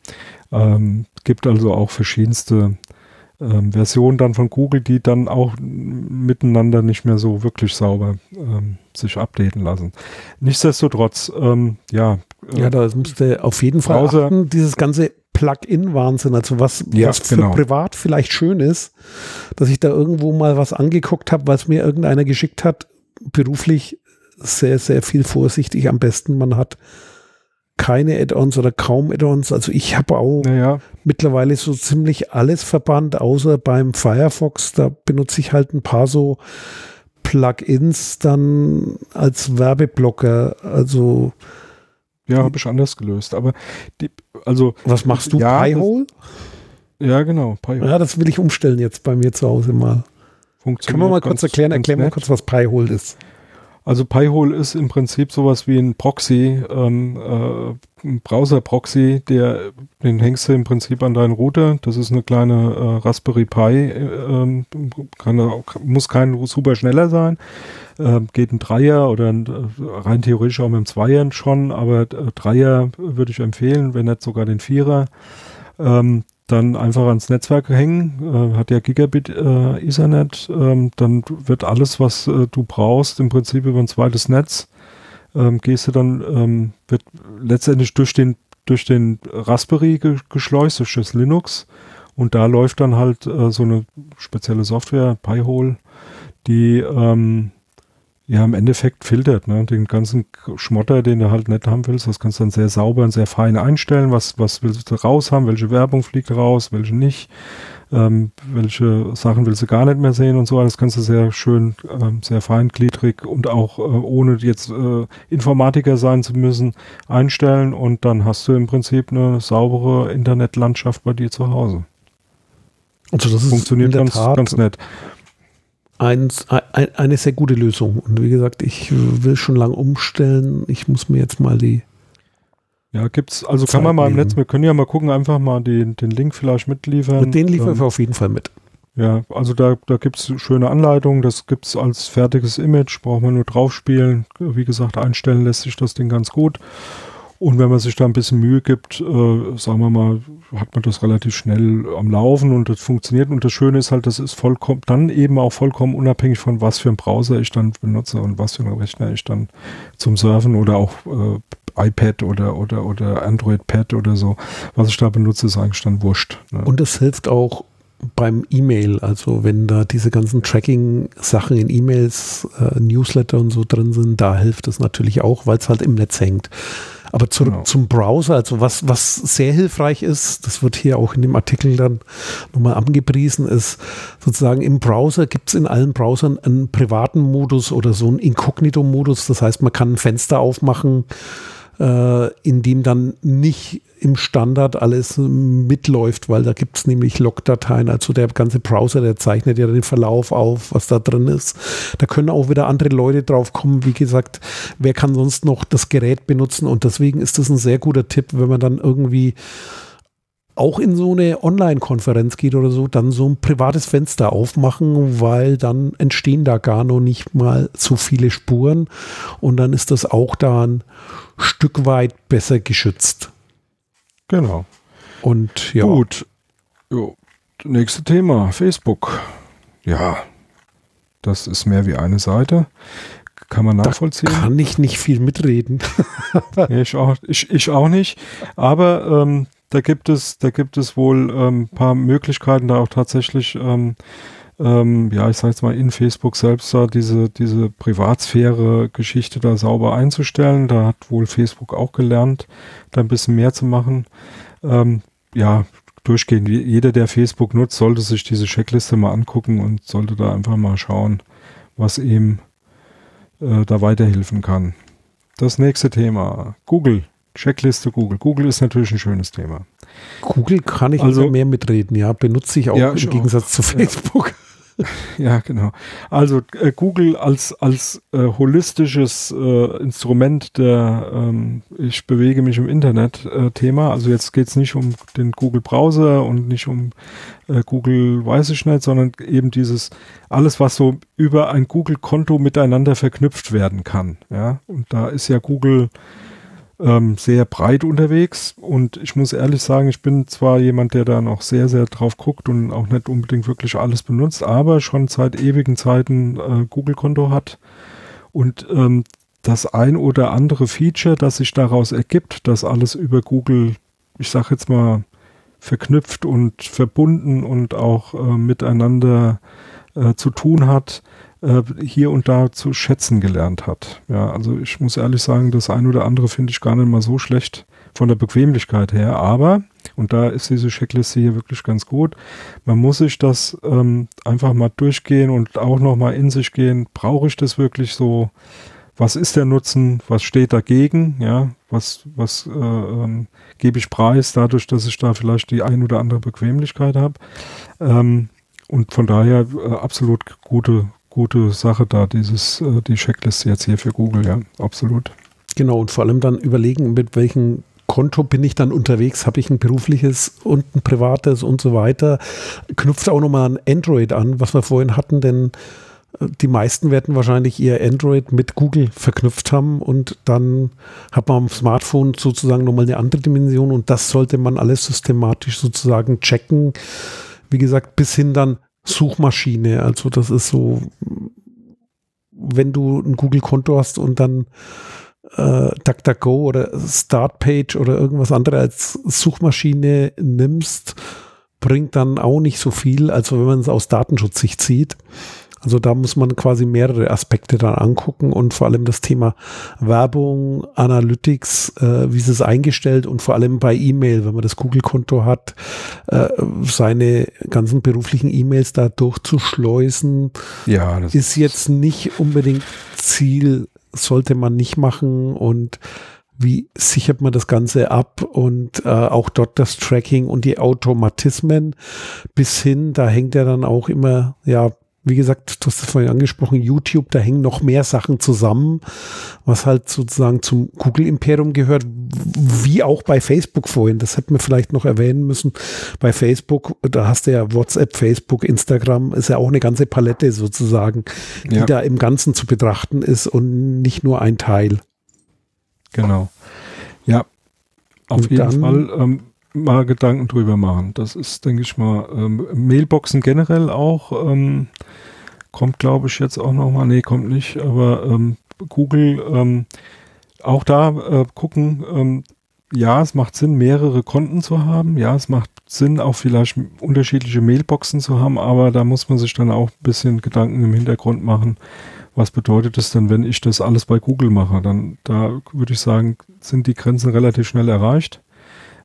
ähm, gibt also auch verschiedenste ähm, Versionen dann von Google, die dann auch miteinander nicht mehr so wirklich sauber ähm, sich updaten lassen. Nichtsdestotrotz, ähm, ja. Äh, ja, da musste auf jeden Fall Browser, achten, dieses ganze Plugin-Wahnsinn, also was, ja, was für genau. privat vielleicht schön ist, dass ich da irgendwo mal was angeguckt habe, was mir irgendeiner geschickt hat, beruflich sehr, sehr viel vorsichtig. Am besten, man hat keine Add-ons oder kaum Add-ons. Also ich habe auch naja. mittlerweile so ziemlich alles verbannt, außer beim Firefox. Da benutze ich halt ein paar so Plugins dann als Werbeblocker. Also ja, habe ich anders gelöst. Aber die, also was machst du? Ja, Pi-Hole? Ja, genau. Pi-Hole. Ja, das will ich umstellen jetzt bei mir zu Hause mal. Können wir mal kurz erklären? Erklären wir kurz, was Pi-Hole ist. Also Pi-hole ist im Prinzip sowas wie ein Proxy, ähm, äh, ein Browser-Proxy, der den hängst du im Prinzip an deinen Router. Das ist eine kleine äh, Raspberry Pi, äh, kann, muss kein super schneller sein. Äh, geht ein Dreier oder ein, äh, rein theoretisch auch mit einem Zweier schon, aber äh, Dreier würde ich empfehlen, wenn nicht sogar den Vierer. Ähm, dann einfach ans Netzwerk hängen, äh, hat ja Gigabit äh, Ethernet, ähm, dann wird alles, was äh, du brauchst, im Prinzip über ein zweites Netz, ähm, gehst du dann, ähm, wird letztendlich durch den, durch den Raspberry ge geschleust, durch das Linux und da läuft dann halt äh, so eine spezielle Software, Pi-hole, die ähm, ja im Endeffekt filtert, ne? Den ganzen Schmotter, den du halt nicht haben willst, das kannst du dann sehr sauber und sehr fein einstellen. Was, was willst du raus haben? Welche Werbung fliegt raus? Welche nicht? Ähm, welche Sachen willst du gar nicht mehr sehen und so. Das kannst du sehr schön, ähm, sehr feingliedrig und auch äh, ohne jetzt äh, Informatiker sein zu müssen einstellen und dann hast du im Prinzip eine saubere Internetlandschaft bei dir zu Hause. Also das funktioniert ganz, Tat ganz nett ein, ein, eine sehr gute Lösung. Und wie gesagt, ich will schon lange umstellen. Ich muss mir jetzt mal die. Ja, gibt's, also Zeit kann man mal im Netz, wir können ja mal gucken, einfach mal den, den Link vielleicht mitliefern. Mit den liefern ähm, wir auf jeden Fall mit. Ja, also da, da gibt es schöne Anleitungen, das gibt es als fertiges Image, braucht man nur drauf spielen. Wie gesagt, einstellen lässt sich das Ding ganz gut. Und wenn man sich da ein bisschen Mühe gibt, äh, sagen wir mal, hat man das relativ schnell am Laufen und das funktioniert. Und das Schöne ist halt, das ist vollkommen, dann eben auch vollkommen unabhängig von was für ein Browser ich dann benutze und was für einen Rechner ich dann zum Surfen oder auch äh, iPad oder, oder, oder Android Pad oder so, was ich da benutze, ist eigentlich dann wurscht. Ne? Und es hilft auch beim E-Mail, also wenn da diese ganzen Tracking-Sachen in E-Mails, äh, Newsletter und so drin sind, da hilft es natürlich auch, weil es halt im Netz hängt. Aber zurück genau. zum Browser, also was, was sehr hilfreich ist, das wird hier auch in dem Artikel dann nochmal angepriesen, ist sozusagen im Browser gibt es in allen Browsern einen privaten Modus oder so einen Inkognito-Modus. Das heißt, man kann ein Fenster aufmachen, äh, in dem dann nicht im Standard alles mitläuft, weil da gibt es nämlich Logdateien, also der ganze Browser, der zeichnet ja den Verlauf auf, was da drin ist. Da können auch wieder andere Leute drauf kommen. Wie gesagt, wer kann sonst noch das Gerät benutzen? Und deswegen ist das ein sehr guter Tipp, wenn man dann irgendwie auch in so eine Online-Konferenz geht oder so, dann so ein privates Fenster aufmachen, weil dann entstehen da gar noch nicht mal so viele Spuren und dann ist das auch da ein Stück weit besser geschützt. Genau. Und ja. Gut. Jo. Nächste Thema, Facebook. Ja, das ist mehr wie eine Seite. Kann man nachvollziehen. Da kann ich nicht viel mitreden. ich, auch, ich, ich auch nicht. Aber ähm, da gibt es, da gibt es wohl ein ähm, paar Möglichkeiten, da auch tatsächlich, ähm, ähm, ja, ich sage jetzt mal in Facebook selbst da diese, diese Privatsphäre-Geschichte da sauber einzustellen. Da hat wohl Facebook auch gelernt, da ein bisschen mehr zu machen. Ähm, ja, durchgehend. Jeder, der Facebook nutzt, sollte sich diese Checkliste mal angucken und sollte da einfach mal schauen, was ihm äh, da weiterhelfen kann. Das nächste Thema. Google. Checkliste Google. Google ist natürlich ein schönes Thema. Google kann ich also mehr mitreden, ja. Benutze ich auch ja, im Gegensatz auch. zu Facebook. Ja. Genau. Also äh, Google als, als äh, holistisches äh, Instrument der ähm, Ich bewege mich im Internet äh, Thema. Also jetzt geht es nicht um den Google Browser und nicht um äh, Google weiß ich nicht, sondern eben dieses alles, was so über ein Google-Konto miteinander verknüpft werden kann. Ja, und da ist ja Google ähm, sehr breit unterwegs. Und ich muss ehrlich sagen, ich bin zwar jemand, der da noch sehr, sehr drauf guckt und auch nicht unbedingt wirklich alles benutzt, aber schon seit ewigen Zeiten äh, Google-Konto hat. Und ähm, das ein oder andere Feature, das sich daraus ergibt, dass alles über Google, ich sag jetzt mal, verknüpft und verbunden und auch äh, miteinander äh, zu tun hat, äh, hier und da zu schätzen gelernt hat. Ja, also ich muss ehrlich sagen, das ein oder andere finde ich gar nicht mal so schlecht von der Bequemlichkeit her, aber, und da ist diese Checkliste hier wirklich ganz gut, man muss sich das ähm, einfach mal durchgehen und auch nochmal in sich gehen, brauche ich das wirklich so, was ist der Nutzen, was steht dagegen, ja, was, was äh, ähm, gebe ich preis dadurch, dass ich da vielleicht die ein oder andere Bequemlichkeit habe. Ähm, und von daher äh, absolut gute, gute Sache da, dieses, äh, die Checkliste jetzt hier für Google, ja, absolut. Genau, und vor allem dann überlegen, mit welchem Konto bin ich dann unterwegs, habe ich ein berufliches und ein privates und so weiter. Knüpft auch nochmal an Android an, was wir vorhin hatten, denn äh, die meisten werden wahrscheinlich ihr Android mit Google verknüpft haben und dann hat man am Smartphone sozusagen nochmal eine andere Dimension und das sollte man alles systematisch sozusagen checken. Wie gesagt, bis hin dann Suchmaschine. Also das ist so, wenn du ein Google-Konto hast und dann äh, DuckDuckGo oder Startpage oder irgendwas anderes als Suchmaschine nimmst, bringt dann auch nicht so viel, als wenn man es aus Datenschutzsicht sieht. Also da muss man quasi mehrere Aspekte dann angucken und vor allem das Thema Werbung, Analytics, äh, wie ist es eingestellt und vor allem bei E-Mail, wenn man das Google-Konto hat, äh, seine ganzen beruflichen E-Mails da durchzuschleusen, ja, ist jetzt nicht unbedingt Ziel, sollte man nicht machen. Und wie sichert man das Ganze ab? Und äh, auch dort das Tracking und die Automatismen. Bis hin, da hängt ja dann auch immer, ja, wie gesagt, du hast es vorhin angesprochen, YouTube, da hängen noch mehr Sachen zusammen, was halt sozusagen zum Google-Imperium gehört, wie auch bei Facebook vorhin. Das hätten wir vielleicht noch erwähnen müssen. Bei Facebook, da hast du ja WhatsApp, Facebook, Instagram, ist ja auch eine ganze Palette sozusagen, die ja. da im Ganzen zu betrachten ist und nicht nur ein Teil. Genau. Ja, auf und jeden Fall. Ähm, mal Gedanken drüber machen. Das ist, denke ich mal, ähm, Mailboxen generell auch. Ähm, kommt, glaube ich, jetzt auch nochmal. Nee, kommt nicht. Aber ähm, Google, ähm, auch da äh, gucken. Ähm, ja, es macht Sinn, mehrere Konten zu haben. Ja, es macht Sinn, auch vielleicht unterschiedliche Mailboxen zu haben. Aber da muss man sich dann auch ein bisschen Gedanken im Hintergrund machen. Was bedeutet es denn, wenn ich das alles bei Google mache? Dann, da würde ich sagen, sind die Grenzen relativ schnell erreicht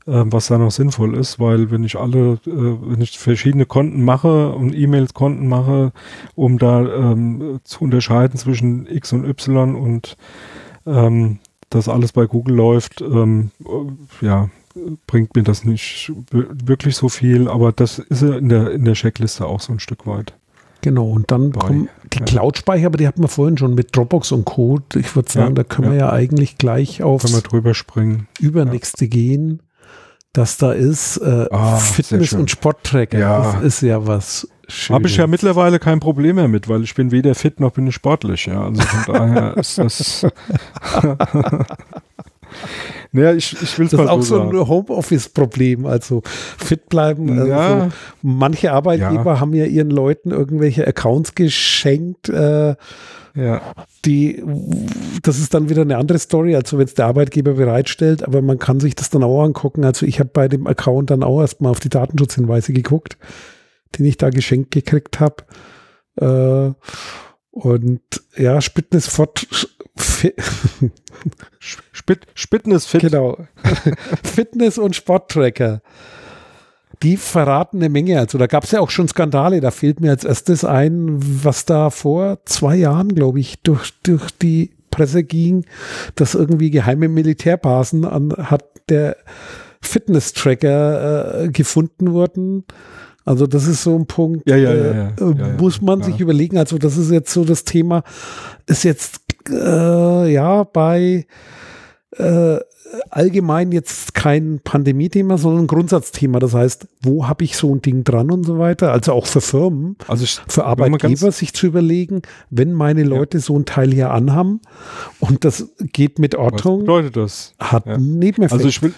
was da noch sinnvoll ist, weil wenn ich alle, äh, wenn ich verschiedene Konten mache und E-Mails-Konten mache, um da ähm, zu unterscheiden zwischen X und Y und ähm, das alles bei Google läuft, ähm, ja, bringt mir das nicht wirklich so viel, aber das ist ja in der, in der Checkliste auch so ein Stück weit. Genau, und dann Bei, kommen die ja. Cloud-Speicher, aber die hatten wir vorhin schon mit Dropbox und Co. Ich würde sagen, Ja, da können wir ja. ja eigentlich gleich aufs drüber springen. Übernächste gehen, dass da ist äh, Ah, Fitness- und Sporttracker. Ja. Das ist ja was Schönes. Habe ich ja mittlerweile kein Problem mehr mit, weil ich bin weder fit noch bin ich sportlich. Ja, also von daher ist das. naja, ich, ich will es Das mal ist auch so sagen. ein Homeoffice-Problem. Also fit bleiben. Also Ja. manche Arbeitgeber haben ja ihren Leuten irgendwelche Accounts geschenkt. Äh, Ja, die, das ist dann wieder eine andere Story, also wenn es der Arbeitgeber bereitstellt, aber man kann sich das dann auch angucken. Also ich habe bei dem Account dann auch erstmal auf die Datenschutzhinweise geguckt, den ich da geschenkt gekriegt habe. Äh, und ja, Spitness fort, fi- Spit, Spitten ist fit. genau. Fitness- und Sporttracker. Die verraten eine Menge. Also da gab es ja auch schon Skandale. Da fehlt mir als erstes ein, was da vor zwei Jahren, glaube ich, durch, durch die Presse ging, dass irgendwie geheime Militärbasen anhand der Fitness-Tracker äh, gefunden wurden. Also das ist so ein Punkt, Ja, ja, ja, äh, ja. äh, muss man sich überlegen. Also das ist jetzt so das Thema, ist jetzt äh, ja bei äh, allgemein jetzt kein Pandemie-Thema, sondern ein Grundsatzthema. Das heißt, wo habe ich so ein Ding dran und so weiter? Also auch für Firmen, Also ich, für Arbeitgeber sich zu überlegen, wenn meine Leute so ein Teil hier anhaben und das geht mit was Ortung, bedeutet das? hat Ja. Nebeneffekt. Also ich will,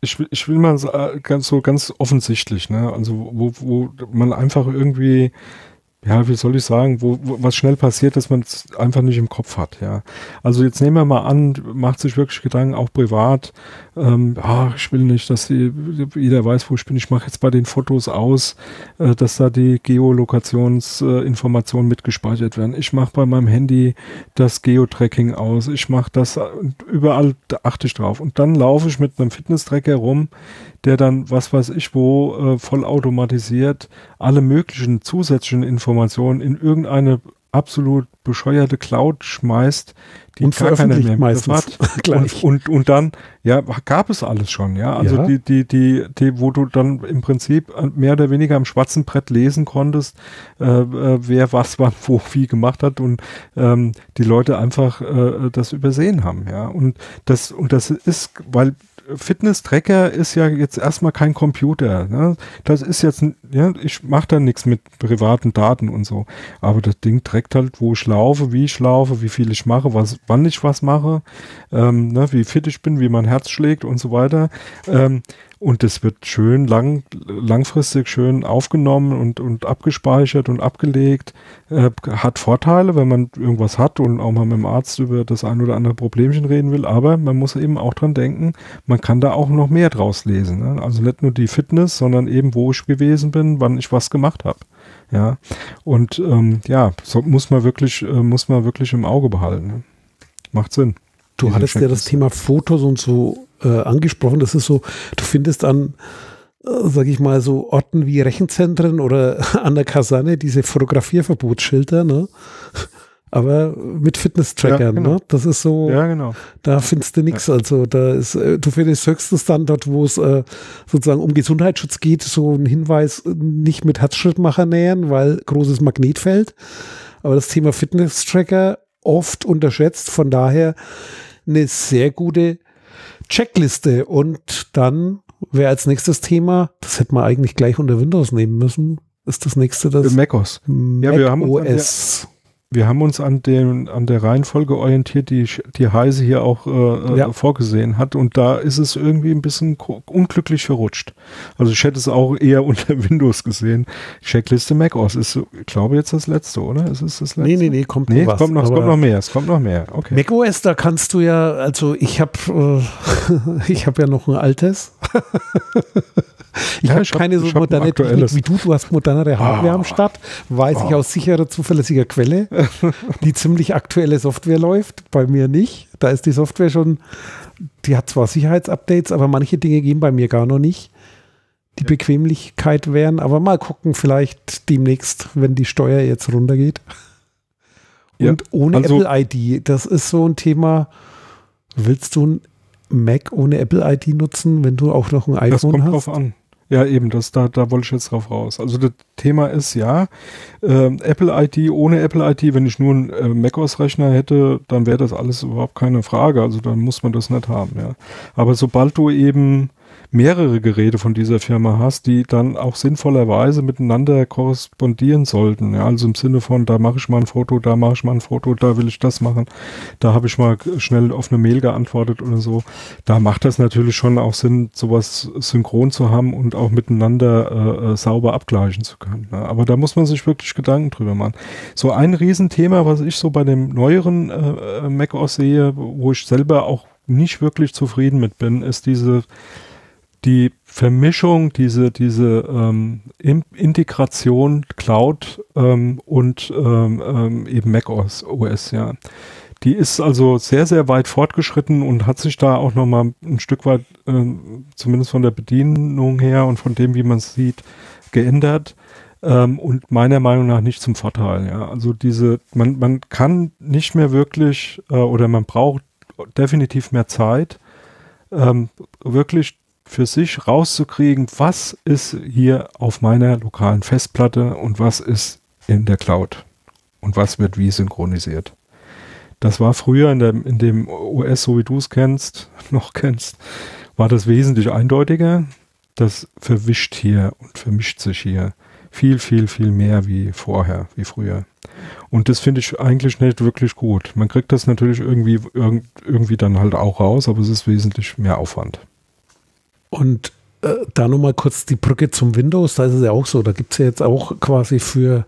ich will, ich will mal so, äh, ganz so ganz offensichtlich, ne? Also wo, wo man einfach irgendwie, ja, wie soll ich sagen, wo, wo was schnell passiert, dass man es einfach nicht im Kopf hat, ja. Also jetzt nehmen wir mal an, macht sich wirklich Gedanken, auch privat, ähm, ah, ich will nicht, dass die, jeder weiß, wo ich bin. Ich mache jetzt bei den Fotos aus, äh, dass da die Geolokationsinformationen äh, mitgespeichert werden. Ich mache bei meinem Handy das Geotracking aus. Ich mache das überall achte ich drauf. Und dann laufe ich mit einem Fitness-Tracker rum, der dann, was weiß ich wo, äh, vollautomatisiert alle möglichen zusätzlichen Informationen in irgendeine absolut bescheuerte Cloud schmeißt, die Und gar keiner mehr im Griff veröffentlicht hat. meistens. Und, und, und dann, ja, gab es alles schon, ja. Also Ja. die, die, die, die, wo du dann im Prinzip an- mehr oder weniger am schwarzen Brett lesen konntest, äh, äh, wer was wann wo wie gemacht hat und ähm, die Leute einfach äh, das übersehen haben, ja. Und das, und das ist, weil Fitness-Tracker ist ja jetzt erstmal kein Computer. Ne? Das ist jetzt, ja, ich mache da nichts mit privaten Daten und so. Aber das Ding trackt halt, wo ich laufe, wie ich laufe, wie viel ich mache, was, wann ich was mache, ähm, ne, wie fit ich bin, wie mein Herz schlägt und so weiter. Ähm, und das wird schön lang, langfristig schön aufgenommen und, und abgespeichert und abgelegt. Äh, hat Vorteile, wenn man irgendwas hat und auch mal mit dem Arzt über das ein oder andere Problemchen reden will. Aber man muss eben auch dran denken, man kann da auch noch mehr draus lesen. Ne? Also nicht nur die Fitness, sondern eben, wo ich gewesen bin, wann ich was gemacht habe. Ja. Und ähm, ja, so muss man wirklich, äh, muss man wirklich im Auge behalten. Ne? Macht Sinn. Du hattest ja das. Thema Fotos und so äh, angesprochen. Das ist so, du findest an, äh, sag ich mal, so Orten wie Rechenzentren oder an der Kaserne diese Fotografierverbotsschilder, ne? Aber mit Fitness-Trackern, Ja, genau. ne? Das ist so, Ja, genau. da findest du nichts. Also da ist, äh, du findest höchstens dann dort, wo es äh, sozusagen um Gesundheitsschutz geht, so ein Hinweis, äh, nicht mit Herzschrittmacher nähern, weil großes Magnetfeld. Aber das Thema Fitness-Tracker oft unterschätzt, von daher eine sehr gute Checkliste. Und dann wäre als nächstes Thema, das hätte man eigentlich gleich unter Windows nehmen müssen, ist das nächste das macOS. Mac Ja, wir haben uns OS. Wir haben uns an dem, an der Reihenfolge orientiert, die, die Heise hier auch äh, Ja. äh, vorgesehen hat. Und da ist es irgendwie ein bisschen unglücklich verrutscht. Also ich hätte es auch eher unter Windows gesehen. Checkliste macOS ist, so, ich glaube, jetzt das letzte, oder? Ist es das letzte? Nee, nee, nee, kommt Nee, noch was. kommt noch, es kommt noch mehr. Es kommt noch mehr. Okay. macOS, da kannst du ja, also ich habe äh, ich habe ja noch ein altes. ich Ja, habe hab- keine so hab ein moderne Technik wie du. Du hast modernere Hardware Ah. am Start, weiß ich Ah. aus sicherer, zuverlässiger Quelle, die ziemlich aktuelle Software läuft. Bei mir nicht. Da ist die Software schon, die hat zwar Sicherheitsupdates, aber manche Dinge gehen bei mir gar noch nicht. Die Bequemlichkeit wären, aber mal gucken, vielleicht demnächst, wenn die Steuer jetzt runtergeht. Ja, Und ohne also- Apple ID, das ist so ein Thema. Willst du ein Mac ohne Apple ID nutzen, wenn du auch noch ein iPhone hast? Das kommt hast? drauf an. Ja, eben, das, da, da wollte ich jetzt drauf raus. Also das Thema ist ja, äh, Apple ID, ohne Apple ID, wenn ich nur einen äh, macOS-Rechner hätte, dann wäre das alles überhaupt keine Frage. Also dann muss man das nicht haben, ja. Aber sobald du eben mehrere Geräte von dieser Firma hast, die dann auch sinnvollerweise miteinander korrespondieren sollten. Ja, also im Sinne von, da mache ich mal ein Foto, da mache ich mal ein Foto, da will ich das machen, da habe ich mal schnell auf eine Mail geantwortet oder so. Da macht das natürlich schon auch Sinn, sowas synchron zu haben und auch miteinander äh, äh sauber abgleichen zu können. Ja, aber da muss man sich wirklich Gedanken drüber machen. So ein Riesenthema, was ich so bei dem neueren äh, äh Mac OS sehe, wo ich selber auch nicht wirklich zufrieden mit bin, ist diese die Vermischung, diese, diese ähm, Integration Cloud ähm, und ähm, ähm eben Mac OS, OS, ja. Die ist also sehr, sehr weit fortgeschritten und hat sich da auch nochmal ein Stück weit, äh, zumindest von der Bedienung her und von dem, wie man es sieht, geändert. Ähm, und meiner Meinung nach nicht zum Vorteil. Ja. Also diese, man, man kann nicht mehr wirklich äh, oder man braucht definitiv mehr Zeit, ähm, wirklich für sich rauszukriegen, was ist hier auf meiner lokalen Festplatte und was ist in der Cloud und was wird wie synchronisiert. Das war früher in, der, in dem OS, so wie du es kennst, noch kennst, war das wesentlich eindeutiger. Das verwischt hier und vermischt sich hier viel, viel, viel mehr wie vorher, wie früher. Und das finde ich eigentlich nicht wirklich gut. Man kriegt das natürlich irgendwie, irgendwie dann halt auch raus, aber es ist wesentlich mehr Aufwand. Und äh, da nochmal kurz die Brücke zum Windows, da ist es ja auch so, da gibt es ja jetzt auch quasi für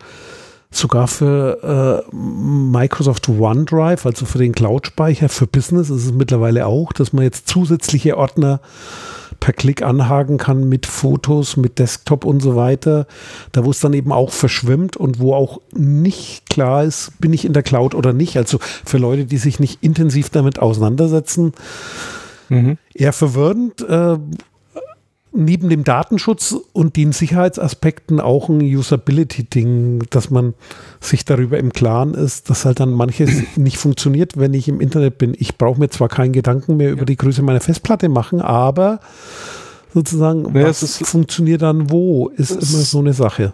sogar für äh, Microsoft OneDrive, also für den Cloud-Speicher, für Business ist es mittlerweile auch, dass man jetzt zusätzliche Ordner per Klick anhaken kann mit Fotos, mit Desktop und so weiter. Da wo es dann eben auch verschwimmt und wo auch nicht klar ist, bin ich in der Cloud oder nicht. Also für Leute, die sich nicht intensiv damit auseinandersetzen, mhm. eher verwirrend. Äh, neben dem Datenschutz und den Sicherheitsaspekten auch ein Usability-Ding, dass man sich darüber im Klaren ist, dass halt dann manches nicht funktioniert, wenn ich im Internet bin. Ich brauche mir zwar keinen Gedanken mehr über die Größe meiner Festplatte machen, aber sozusagen, naja, was funktioniert dann wo, ist immer so eine Sache.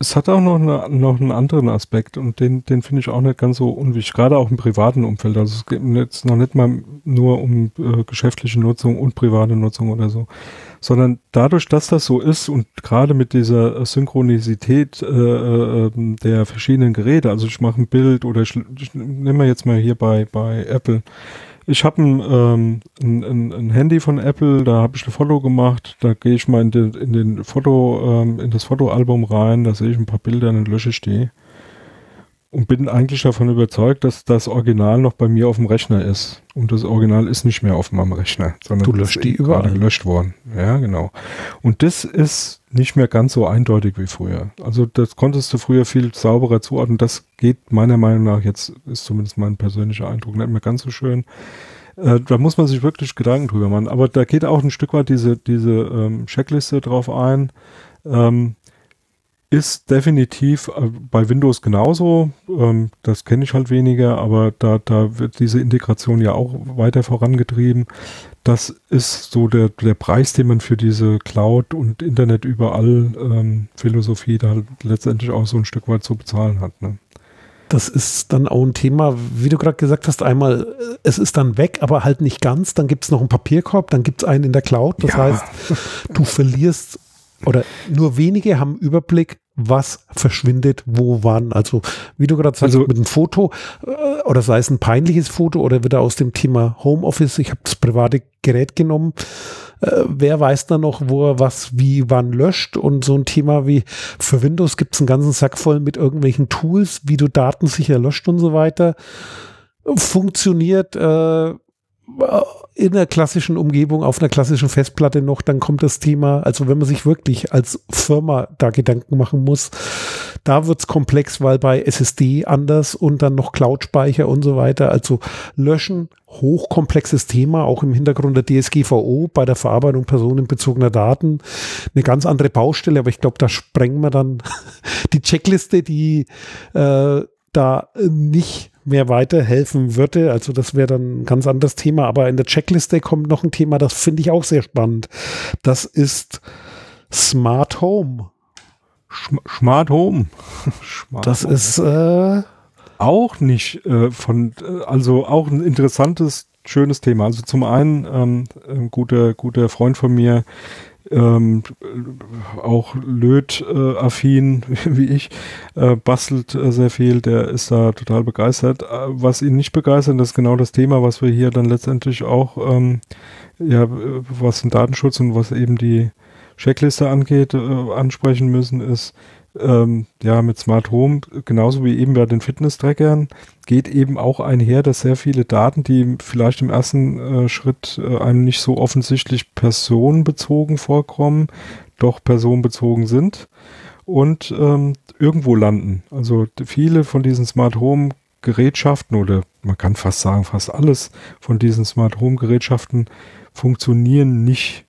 Es hat auch noch, eine, noch einen anderen Aspekt und den, den finde ich auch nicht ganz so unwichtig, gerade auch im privaten Umfeld. Also es geht jetzt noch nicht mal nur um äh, geschäftliche Nutzung und private Nutzung oder so, sondern dadurch, dass das so ist und gerade mit dieser Synchronisität äh, äh, der verschiedenen Geräte, also ich mache ein Bild oder ich, ich nehme jetzt mal hier bei, bei Apple, ich habe ein, ähm, ein, ein, ein, Handy von Apple, da habe ich ein Foto gemacht, da gehe ich mal in, den, in den Foto, ähm, in das Fotoalbum rein, da sehe ich ein paar Bilder und lösche ich die und bin eigentlich davon überzeugt, dass das Original noch bei mir auf dem Rechner ist. Und das Original ist nicht mehr auf meinem Rechner, sondern du löscht die überall. gelöscht worden. Ja, genau. Und das ist nicht mehr ganz so eindeutig wie früher. Also das konntest du früher viel sauberer zuordnen. Das geht meiner Meinung nach, jetzt ist zumindest mein persönlicher Eindruck, nicht mehr ganz so schön. Äh, da muss man sich wirklich Gedanken drüber machen. Aber da geht auch ein Stück weit diese, diese ähm, Checkliste drauf ein. Ähm, ist definitiv äh, bei Windows genauso. Ähm, das kenne ich halt weniger, aber da, da wird diese Integration ja auch weiter vorangetrieben. Das ist so der, der Preis, den man für diese Cloud und Internet überall ähm, Philosophie da halt letztendlich auch so ein Stück weit zu bezahlen hat. Ne? Das ist dann auch ein Thema, wie du gerade gesagt hast, einmal, äh, es ist dann weg, aber halt nicht ganz. Dann gibt es noch einen Papierkorb, dann gibt es einen in der Cloud. Das ja. heißt, du verlierst oder nur wenige haben Überblick, was verschwindet, wo, wann. Also, wie du gerade sagst, also, mit einem Foto äh, oder sei es ein peinliches Foto oder wieder aus dem Thema Homeoffice, ich habe das private Gerät genommen. Äh, wer weiß dann noch, wo er was wie wann löscht? Und so ein Thema wie für Windows gibt es einen ganzen Sack voll mit irgendwelchen Tools, wie du Daten sicher löscht und so weiter. Funktioniert äh, in einer klassischen Umgebung, auf einer klassischen Festplatte noch, dann kommt das Thema, also wenn man sich wirklich als Firma da Gedanken machen muss, da wird's komplex, weil bei SSD anders und dann noch Cloud-Speicher und so weiter. Also löschen, hochkomplexes Thema, auch im Hintergrund der DSGVO bei der Verarbeitung personenbezogener Daten. Eine ganz andere Baustelle, aber ich glaube, da sprengen wir dann die Checkliste, die äh, da nicht mehr weiterhelfen würde. Also das wäre dann ein ganz anderes Thema. Aber in der Checkliste kommt noch ein Thema, das finde ich auch sehr spannend. Das ist Smart Home. Smart Home. Smart das Home. ist äh, auch nicht äh, von, äh, also auch ein interessantes, schönes Thema. Also zum einen ähm, ein guter, guter Freund von mir, ähm, auch Löt-affin äh, wie ich, äh, bastelt äh, sehr viel, der ist da total begeistert. Äh, was ihn nicht begeistert, das ist genau das Thema, was wir hier dann letztendlich auch, ähm, ja, was den Datenschutz und was eben die Checkliste angeht, ansprechen müssen, ist, ähm, ja, mit Smart Home, genauso wie eben bei den Fitness-Trackern, geht eben auch einher, dass sehr viele Daten, die vielleicht im ersten äh, Schritt äh, einem nicht so offensichtlich personenbezogen vorkommen, doch personenbezogen sind und ähm, irgendwo landen. Also viele von diesen Smart Home Gerätschaften oder man kann fast sagen, fast alles von diesen Smart Home Gerätschaften funktionieren nicht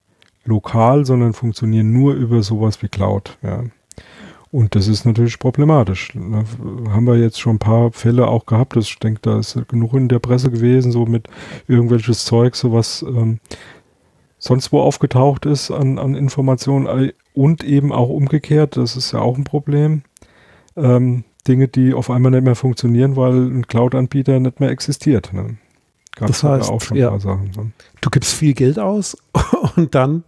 lokal, sondern funktionieren nur über sowas wie Cloud. Ja. Und das ist natürlich problematisch. Da haben wir jetzt schon ein paar Fälle auch gehabt. Ich denke, da ist genug in der Presse gewesen, so mit irgendwelches Zeug, so was ähm, sonst wo aufgetaucht ist an, an Informationen und eben auch umgekehrt. Das ist ja auch ein Problem. Ähm, Dinge, die auf einmal nicht mehr funktionieren, weil ein Cloud-Anbieter nicht mehr existiert. Ne? das heißt, auch schon ja, Sachen, ne? du gibst viel Geld aus und dann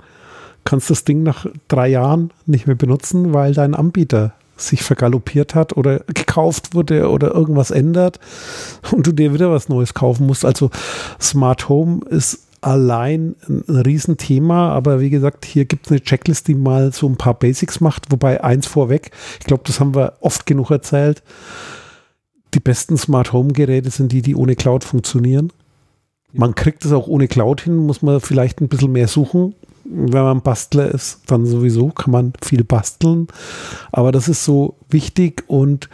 kannst das Ding nach drei Jahren nicht mehr benutzen, weil dein Anbieter sich vergaloppiert hat oder gekauft wurde oder irgendwas ändert und du dir wieder was Neues kaufen musst. Also Smart Home ist allein ein Riesenthema, aber wie gesagt, hier gibt es eine Checklist, die mal so ein paar Basics macht, wobei eins vorweg, ich glaube, das haben wir oft genug erzählt, die besten Smart Home Geräte sind die, die ohne Cloud funktionieren. Man kriegt es auch ohne Cloud hin, muss man vielleicht ein bisschen mehr suchen, wenn man Bastler ist, dann sowieso kann man viel basteln. Aber das ist so wichtig und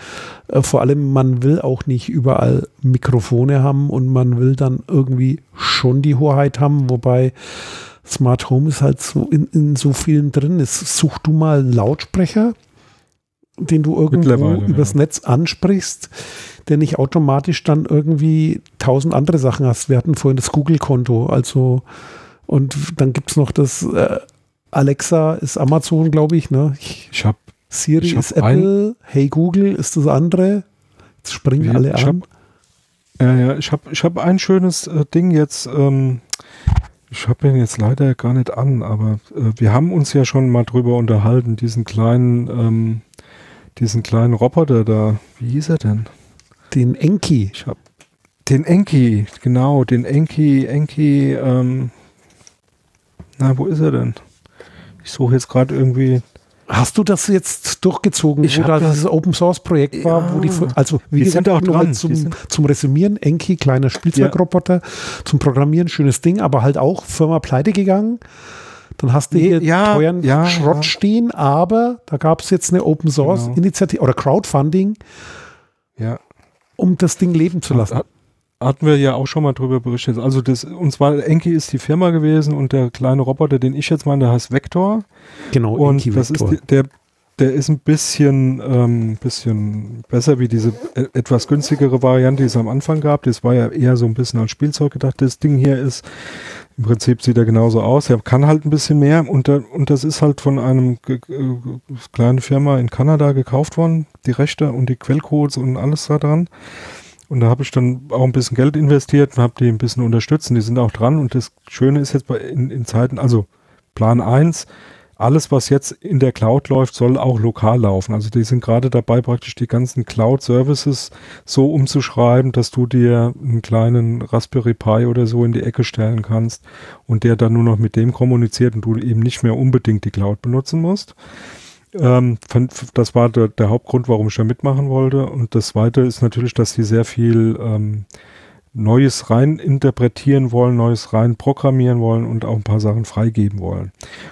äh, vor allem, man will auch nicht überall Mikrofone haben und man will dann irgendwie schon die Hoheit haben, wobei Smart Home ist halt so in, in so vielen drin. Ist, such du mal einen Lautsprecher, den du irgendwo übers ja. Netz ansprichst, der nicht automatisch dann irgendwie tausend andere Sachen hast. Wir hatten vorhin das Google-Konto, also und dann gibt es noch das äh, Alexa ist Amazon, glaube ich. Ne? Ich, ich habe Siri ich ist Apple, Hey Google ist das andere. Jetzt springen ja, alle an. Hab, äh, ja, ich habe ich hab ein schönes äh, Ding jetzt. Ähm, ich habe ihn jetzt leider gar nicht an, aber äh, wir haben uns ja schon mal drüber unterhalten, diesen kleinen, ähm, diesen kleinen Roboter da. Wie hieß er denn? Den Enki. Ich habe den Enki, genau, den Enki, Enki, ähm, na, wo ist er denn? Ich suche jetzt gerade irgendwie. Hast du das jetzt durchgezogen, ich wo da dieses Open Source Projekt war, ja, wo die, also wie gesagt, auch dran. Zum, zum Resümieren, Enki, kleiner Spielzeugroboter, ja. zum Programmieren, schönes Ding, aber halt auch Firma pleite gegangen. Dann hast du hier ja, teuren ja, Schrott stehen, aber da gab es jetzt eine Open Source genau. Initiative oder Crowdfunding, ja. um das Ding leben zu lassen. Hat, hatten wir ja auch schon mal drüber berichtet. Also das, und zwar Enki ist die Firma gewesen und der kleine Roboter, den ich jetzt meine, der heißt Vector. Genau, und Enki das Vector. ist der, der ist ein bisschen, ähm, bisschen besser wie diese e, etwas günstigere Variante, die es am Anfang gab. Das war ja eher so ein bisschen als Spielzeug gedacht. Das Ding hier ist, im Prinzip sieht er genauso aus. Er kann halt ein bisschen mehr und, der, und das ist halt von einem äh, kleinen Firma in Kanada gekauft worden. Die Rechte und die Quellcodes und alles da dran. Und da habe ich dann auch ein bisschen Geld investiert und habe die ein bisschen unterstützt. Und die sind auch dran. Und das Schöne ist jetzt bei, in, in Zeiten, also Plan 1, alles, was jetzt in der Cloud läuft, soll auch lokal laufen. Also die sind gerade dabei, praktisch die ganzen Cloud-Services so umzuschreiben, dass du dir einen kleinen Raspberry Pi oder so in die Ecke stellen kannst und der dann nur noch mit dem kommuniziert und du eben nicht mehr unbedingt die Cloud benutzen musst. Ähm, das war der, der, Hauptgrund, warum ich da mitmachen wollte. Und das Zweite ist natürlich, dass sie sehr viel ähm, Neues rein interpretieren wollen, Neues rein programmieren wollen und auch ein paar Sachen freigeben wollen.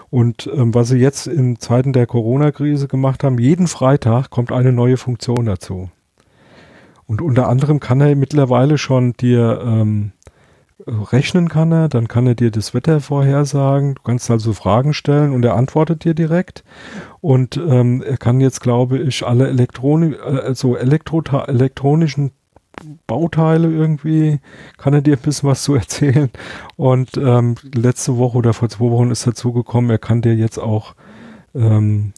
Und ähm, was sie jetzt in Zeiten der Corona-Krise gemacht haben, jeden Freitag kommt eine neue Funktion dazu. Und unter anderem kann er mittlerweile schon dir ähm, rechnen kann er, dann kann er dir das Wetter vorhersagen, du kannst also Fragen stellen und er antwortet dir direkt. Und ähm, er kann jetzt, glaube ich, alle Elektroni also Elektro elektronischen Bauteile irgendwie, kann er dir ein bisschen was zu erzählen. Und ähm, letzte Woche oder vor zwei Wochen ist dazu gekommen, er kann dir jetzt auch ähm,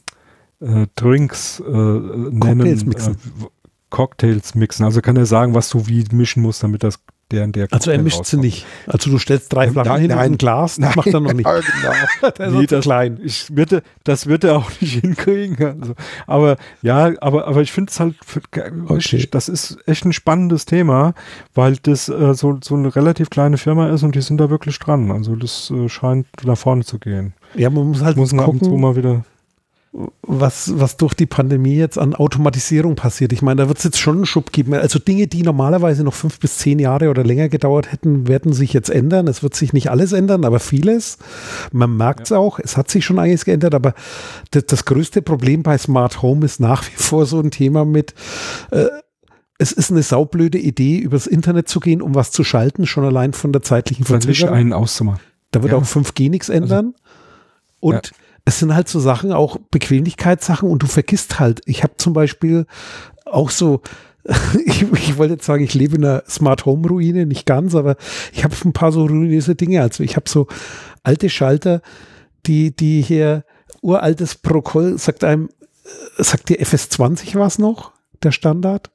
äh, Drinks äh, nennen. Cocktails mixen. Äh, Cocktails mixen. Also kann er sagen, was du wie mischen musst, damit das der in der Also er mischt sie nicht. Also du stellst drei Flaschen nein, hin nein, ein Glas, das macht er noch nicht. Ja, genau. der nee, das, klein. Ich würde, das wird er auch nicht hinkriegen. Also, aber ja, aber, aber ich finde es halt, für, okay. das ist echt ein spannendes Thema, weil das äh, so, so eine relativ kleine Firma ist und die sind da wirklich dran. Also das äh, scheint nach vorne zu gehen. Ja, man muss halt muss gucken, mal wieder was, was durch die Pandemie jetzt an Automatisierung passiert. Ich meine, da wird es jetzt schon einen Schub geben. Also Dinge, die normalerweise noch fünf bis zehn Jahre oder länger gedauert hätten, werden sich jetzt ändern. Es wird sich nicht alles ändern, aber vieles. Man merkt es ja. auch, es hat sich schon einiges geändert, aber das, das, größte Problem bei Smart Home ist nach wie vor so ein Thema mit, äh, es ist eine saublöde Idee, übers Internet zu gehen, um was zu schalten, schon allein von der zeitlichen Verzögerung. einen auszumachen. Da wird ja. auch 5G nichts ändern. Also, und ja es sind halt so Sachen, auch Bequemlichkeitssachen und du vergisst halt. Ich habe zum Beispiel auch so, ich, ich, wollte jetzt sagen, ich lebe in einer Smart Home Ruine, nicht ganz, aber ich habe ein paar so ruinöse Dinge. Also ich habe so alte Schalter, die, die hier uraltes Protokoll sagt einem, äh, sagt dir FS20 was noch, der Standard?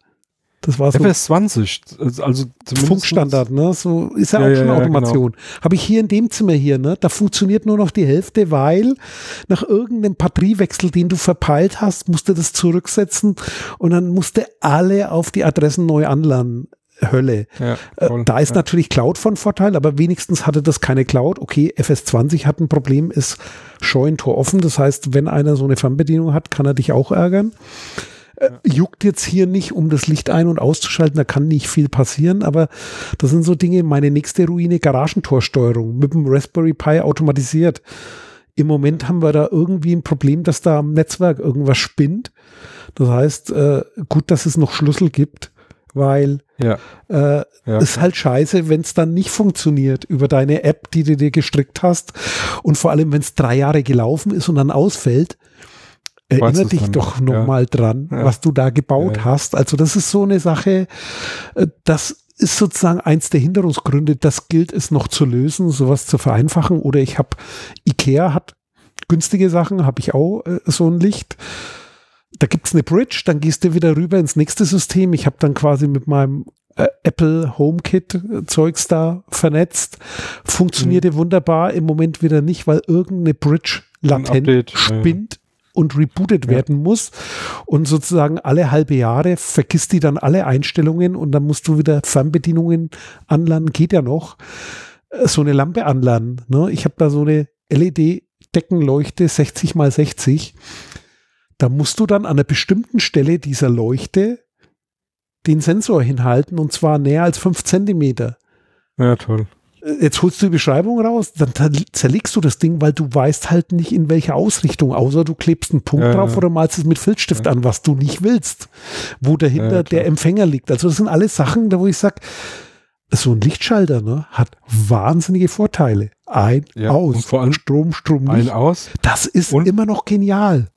Das war so. FS20, also Funkstandard, ne? So ist ja, ja auch schon ja, Automation. Genau. Habe ich hier in dem Zimmer hier, ne? Da funktioniert nur noch die Hälfte, weil nach irgendeinem Batteriewechsel, den du verpeilt hast, musste das zurücksetzen und dann musste alle auf die Adressen neu anladen. Hölle. Ja, äh, da ist ja. natürlich Cloud von Vorteil, aber wenigstens hatte das keine Cloud. Okay, FS20 hat ein Problem, ist Scheunentor offen. Das heißt, wenn einer so eine Fernbedienung hat, kann er dich auch ärgern. Äh, juckt jetzt hier nicht, um das Licht ein- und auszuschalten, da kann nicht viel passieren, aber das sind so Dinge, meine nächste Ruine, Garagentorsteuerung mit dem Raspberry Pi automatisiert. Im Moment haben wir da irgendwie ein Problem, dass da am Netzwerk irgendwas spinnt. Das heißt, äh, gut, dass es noch Schlüssel gibt, weil ja. Äh, ja. ist halt scheiße, wenn es dann nicht funktioniert über deine App, die du dir gestrickt hast. Und vor allem, wenn es drei Jahre gelaufen ist und dann ausfällt, Erinnere dich doch nochmal ja. dran, ja. was du da gebaut ja. hast. Also das ist so eine Sache, äh, das ist sozusagen eins der Hinderungsgründe. Das gilt es noch zu lösen, sowas zu vereinfachen. Oder ich habe, Ikea hat günstige Sachen, habe ich auch äh, so ein Licht. Da gibt es eine Bridge, dann gehst du wieder rüber ins nächste System. Ich habe dann quasi mit meinem äh, Apple HomeKit äh, Zeugs da vernetzt. Funktionierte mhm. wunderbar, im Moment wieder nicht, weil irgendeine Bridge latent spinnt und rebootet ja. werden muss. Und sozusagen alle halbe Jahre vergisst die dann alle Einstellungen und dann musst du wieder Fernbedienungen anlernen. Geht ja noch. Äh, so eine Lampe anlernen. Ne? Ich habe da so eine LED-Deckenleuchte 60 mal 60. Da musst du dann an einer bestimmten Stelle dieser Leuchte den Sensor hinhalten und zwar näher als fünf Zentimeter. Ja, toll jetzt holst du die Beschreibung raus, dann zerlegst du das Ding, weil du weißt halt nicht in welche Ausrichtung, außer du klebst einen Punkt ja, drauf oder malst es mit Filzstift ja. an, was du nicht willst, wo dahinter ja, der Empfänger liegt. Also das sind alles Sachen, da wo ich sage, so ein Lichtschalter ne, hat wahnsinnige Vorteile. Ein, aus, und vor allem Strom, Strom nicht. Ein, aus. Das ist und immer noch genial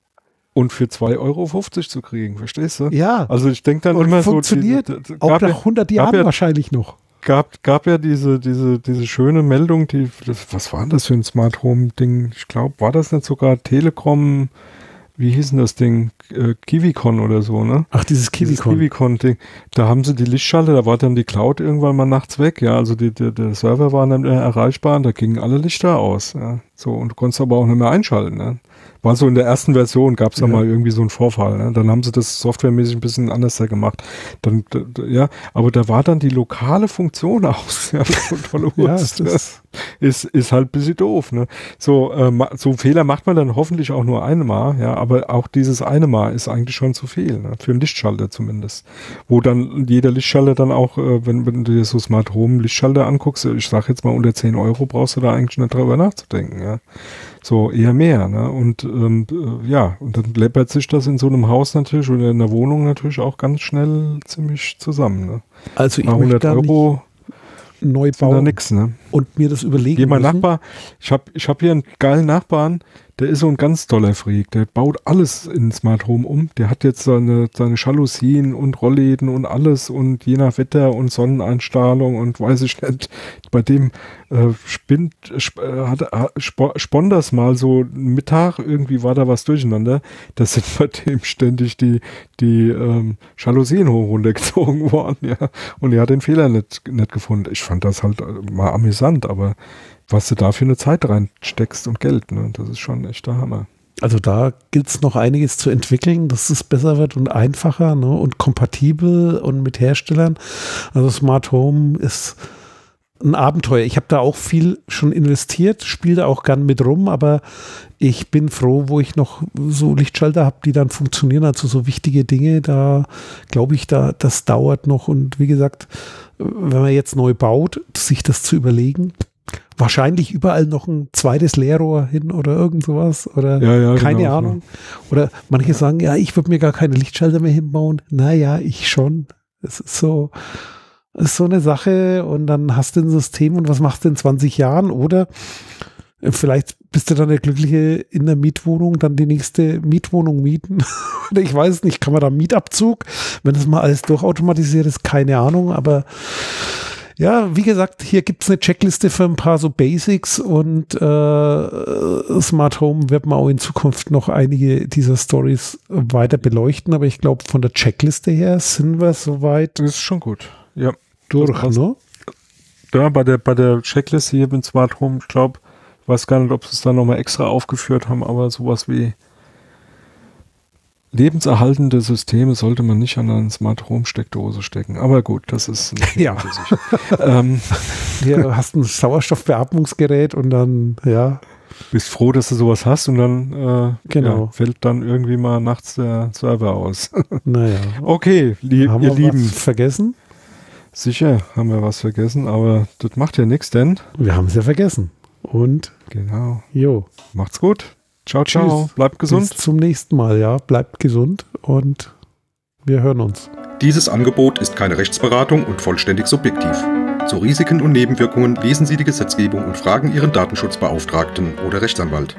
und für 2,50 Euro zu kriegen, verstehst du? Ja. Also ich denke dann und immer funktioniert so. Funktioniert auch nach 100 Jahren ja, wahrscheinlich noch gab, gab ja diese, diese, diese schöne Meldung, die, was war das für ein Smart Home Ding? Ich glaube, war das nicht sogar Telekom, wie hieß denn das Ding? Äh, KiwiCon oder so, ne? Ach, dieses KiwiCon. KiwiCon-Ding. Da haben sie die Lichtschalter, da war dann die Cloud irgendwann mal nachts weg, ja. Also die, die, der Server war dann erreichbar und da gingen alle Lichter aus, ja. So, und du konntest aber auch nicht mehr einschalten, ne? War so in der ersten Version, gab es ja. mal irgendwie so einen Vorfall. Ne? Dann haben sie das softwaremäßig ein bisschen anders gemacht. Dann, ja, aber da war dann die lokale Funktion aus. Ja, tolle ja, ist, ist, ist halt ein bisschen doof. Ne? So, äh, so Fehler macht man dann hoffentlich auch nur einmal, ja, aber auch dieses eine Mal ist eigentlich schon zu viel, ne? für einen Lichtschalter zumindest. Wo dann jeder Lichtschalter dann auch, äh, wenn, wenn du dir so Smart Home Lichtschalter anguckst, ich sag jetzt mal unter 10 Euro brauchst du da eigentlich nicht drüber nachzudenken. Ja? So eher mehr, ne? Und ähm, äh, ja, und dann läppert sich das in so einem Haus natürlich oder in der Wohnung natürlich auch ganz schnell ziemlich zusammen. Ne? Also ich 100 Euro neu bauen nix, ne? und mir das überlegen. Mein Nachbar, ich habe ich hab hier einen geilen Nachbarn, der ist so ein ganz toller Freak. Der baut alles in Smart Home um. Der hat jetzt seine, seine Jalousien und Rollläden und alles und je nach Wetter und Sonneneinstrahlung und weiß ich nicht. Bei dem äh, spinnt, sp äh, hat, sp spann das mal so Mittag, irgendwie war da was durcheinander. Da sind bei dem ständig die, die ähm, Jalousien hoch runtergezogen worden, ja. Und er hat den Fehler nicht, nicht gefunden. Ich fand das halt äh, mal amüsant, aber was du da für eine Zeit reinsteckst und Geld, ne? Das ist schon echt der Hammer. Also da gilt es noch einiges zu entwickeln, dass es besser wird und einfacher ne? und kompatibel und mit Herstellern. Also Smart Home ist ein Abenteuer. Ich habe da auch viel schon investiert, spiele da auch gern mit rum, aber ich bin froh, wo ich noch so Lichtschalter habe, die dann funktionieren. Also so wichtige Dinge, da glaube ich, da das dauert noch. Und wie gesagt, wenn man jetzt neu baut, sich das zu überlegen, wahrscheinlich überall noch ein zweites Leerrohr hin oder irgend sowas oder ja, ja, keine genau, Ahnung. Oder manche sagen, ja, ich würde mir gar keine Lichtschalter mehr hinbauen. Naja, ich schon. Es ist so, ist so eine Sache und dann hast du ein System und was machst du in 20 Jahren oder vielleicht bist du dann der Glückliche in der Mietwohnung, dann die nächste Mietwohnung mieten. oder ich weiß nicht, kann man da Mietabzug, wenn das mal alles durchautomatisiert ist, keine Ahnung, aber ja, wie gesagt, hier gibt es eine Checkliste für ein paar so Basics und äh, Smart Home wird man auch in Zukunft noch einige dieser Stories weiter beleuchten, aber ich glaube, von der Checkliste her sind wir soweit. Das ist schon gut. Ja durch, ne? Ja, bei der, bei der Checkliste hier mit Smart Home, ich glaube, ich weiß gar nicht, ob sie es da nochmal extra aufgeführt haben, aber sowas wie lebenserhaltende Systeme sollte man nicht an eine Smart Home Steckdose stecken. Aber gut, das ist ja. ähm. Hier hast ein Sauerstoffbeatmungsgerät und dann, ja. Bist froh, dass du sowas hast und dann äh, genau. ja, fällt dann irgendwie mal nachts der Server aus. naja. Okay, li Haben ihr wir Lieben. Was vergessen? Sicher haben wir was vergessen, aber das macht ja nichts, denn wir haben es ja vergessen. Und genau. Jo. Macht's gut. Ciao, ciao. Tschüss. Bleibt gesund. Bis zum nächsten Mal, ja. Bleibt gesund und wir hören uns. Dieses Angebot ist keine Rechtsberatung und vollständig subjektiv. Zu Risiken und Nebenwirkungen lesen Sie die Gesetzgebung und fragen Ihren Datenschutzbeauftragten oder Rechtsanwalt.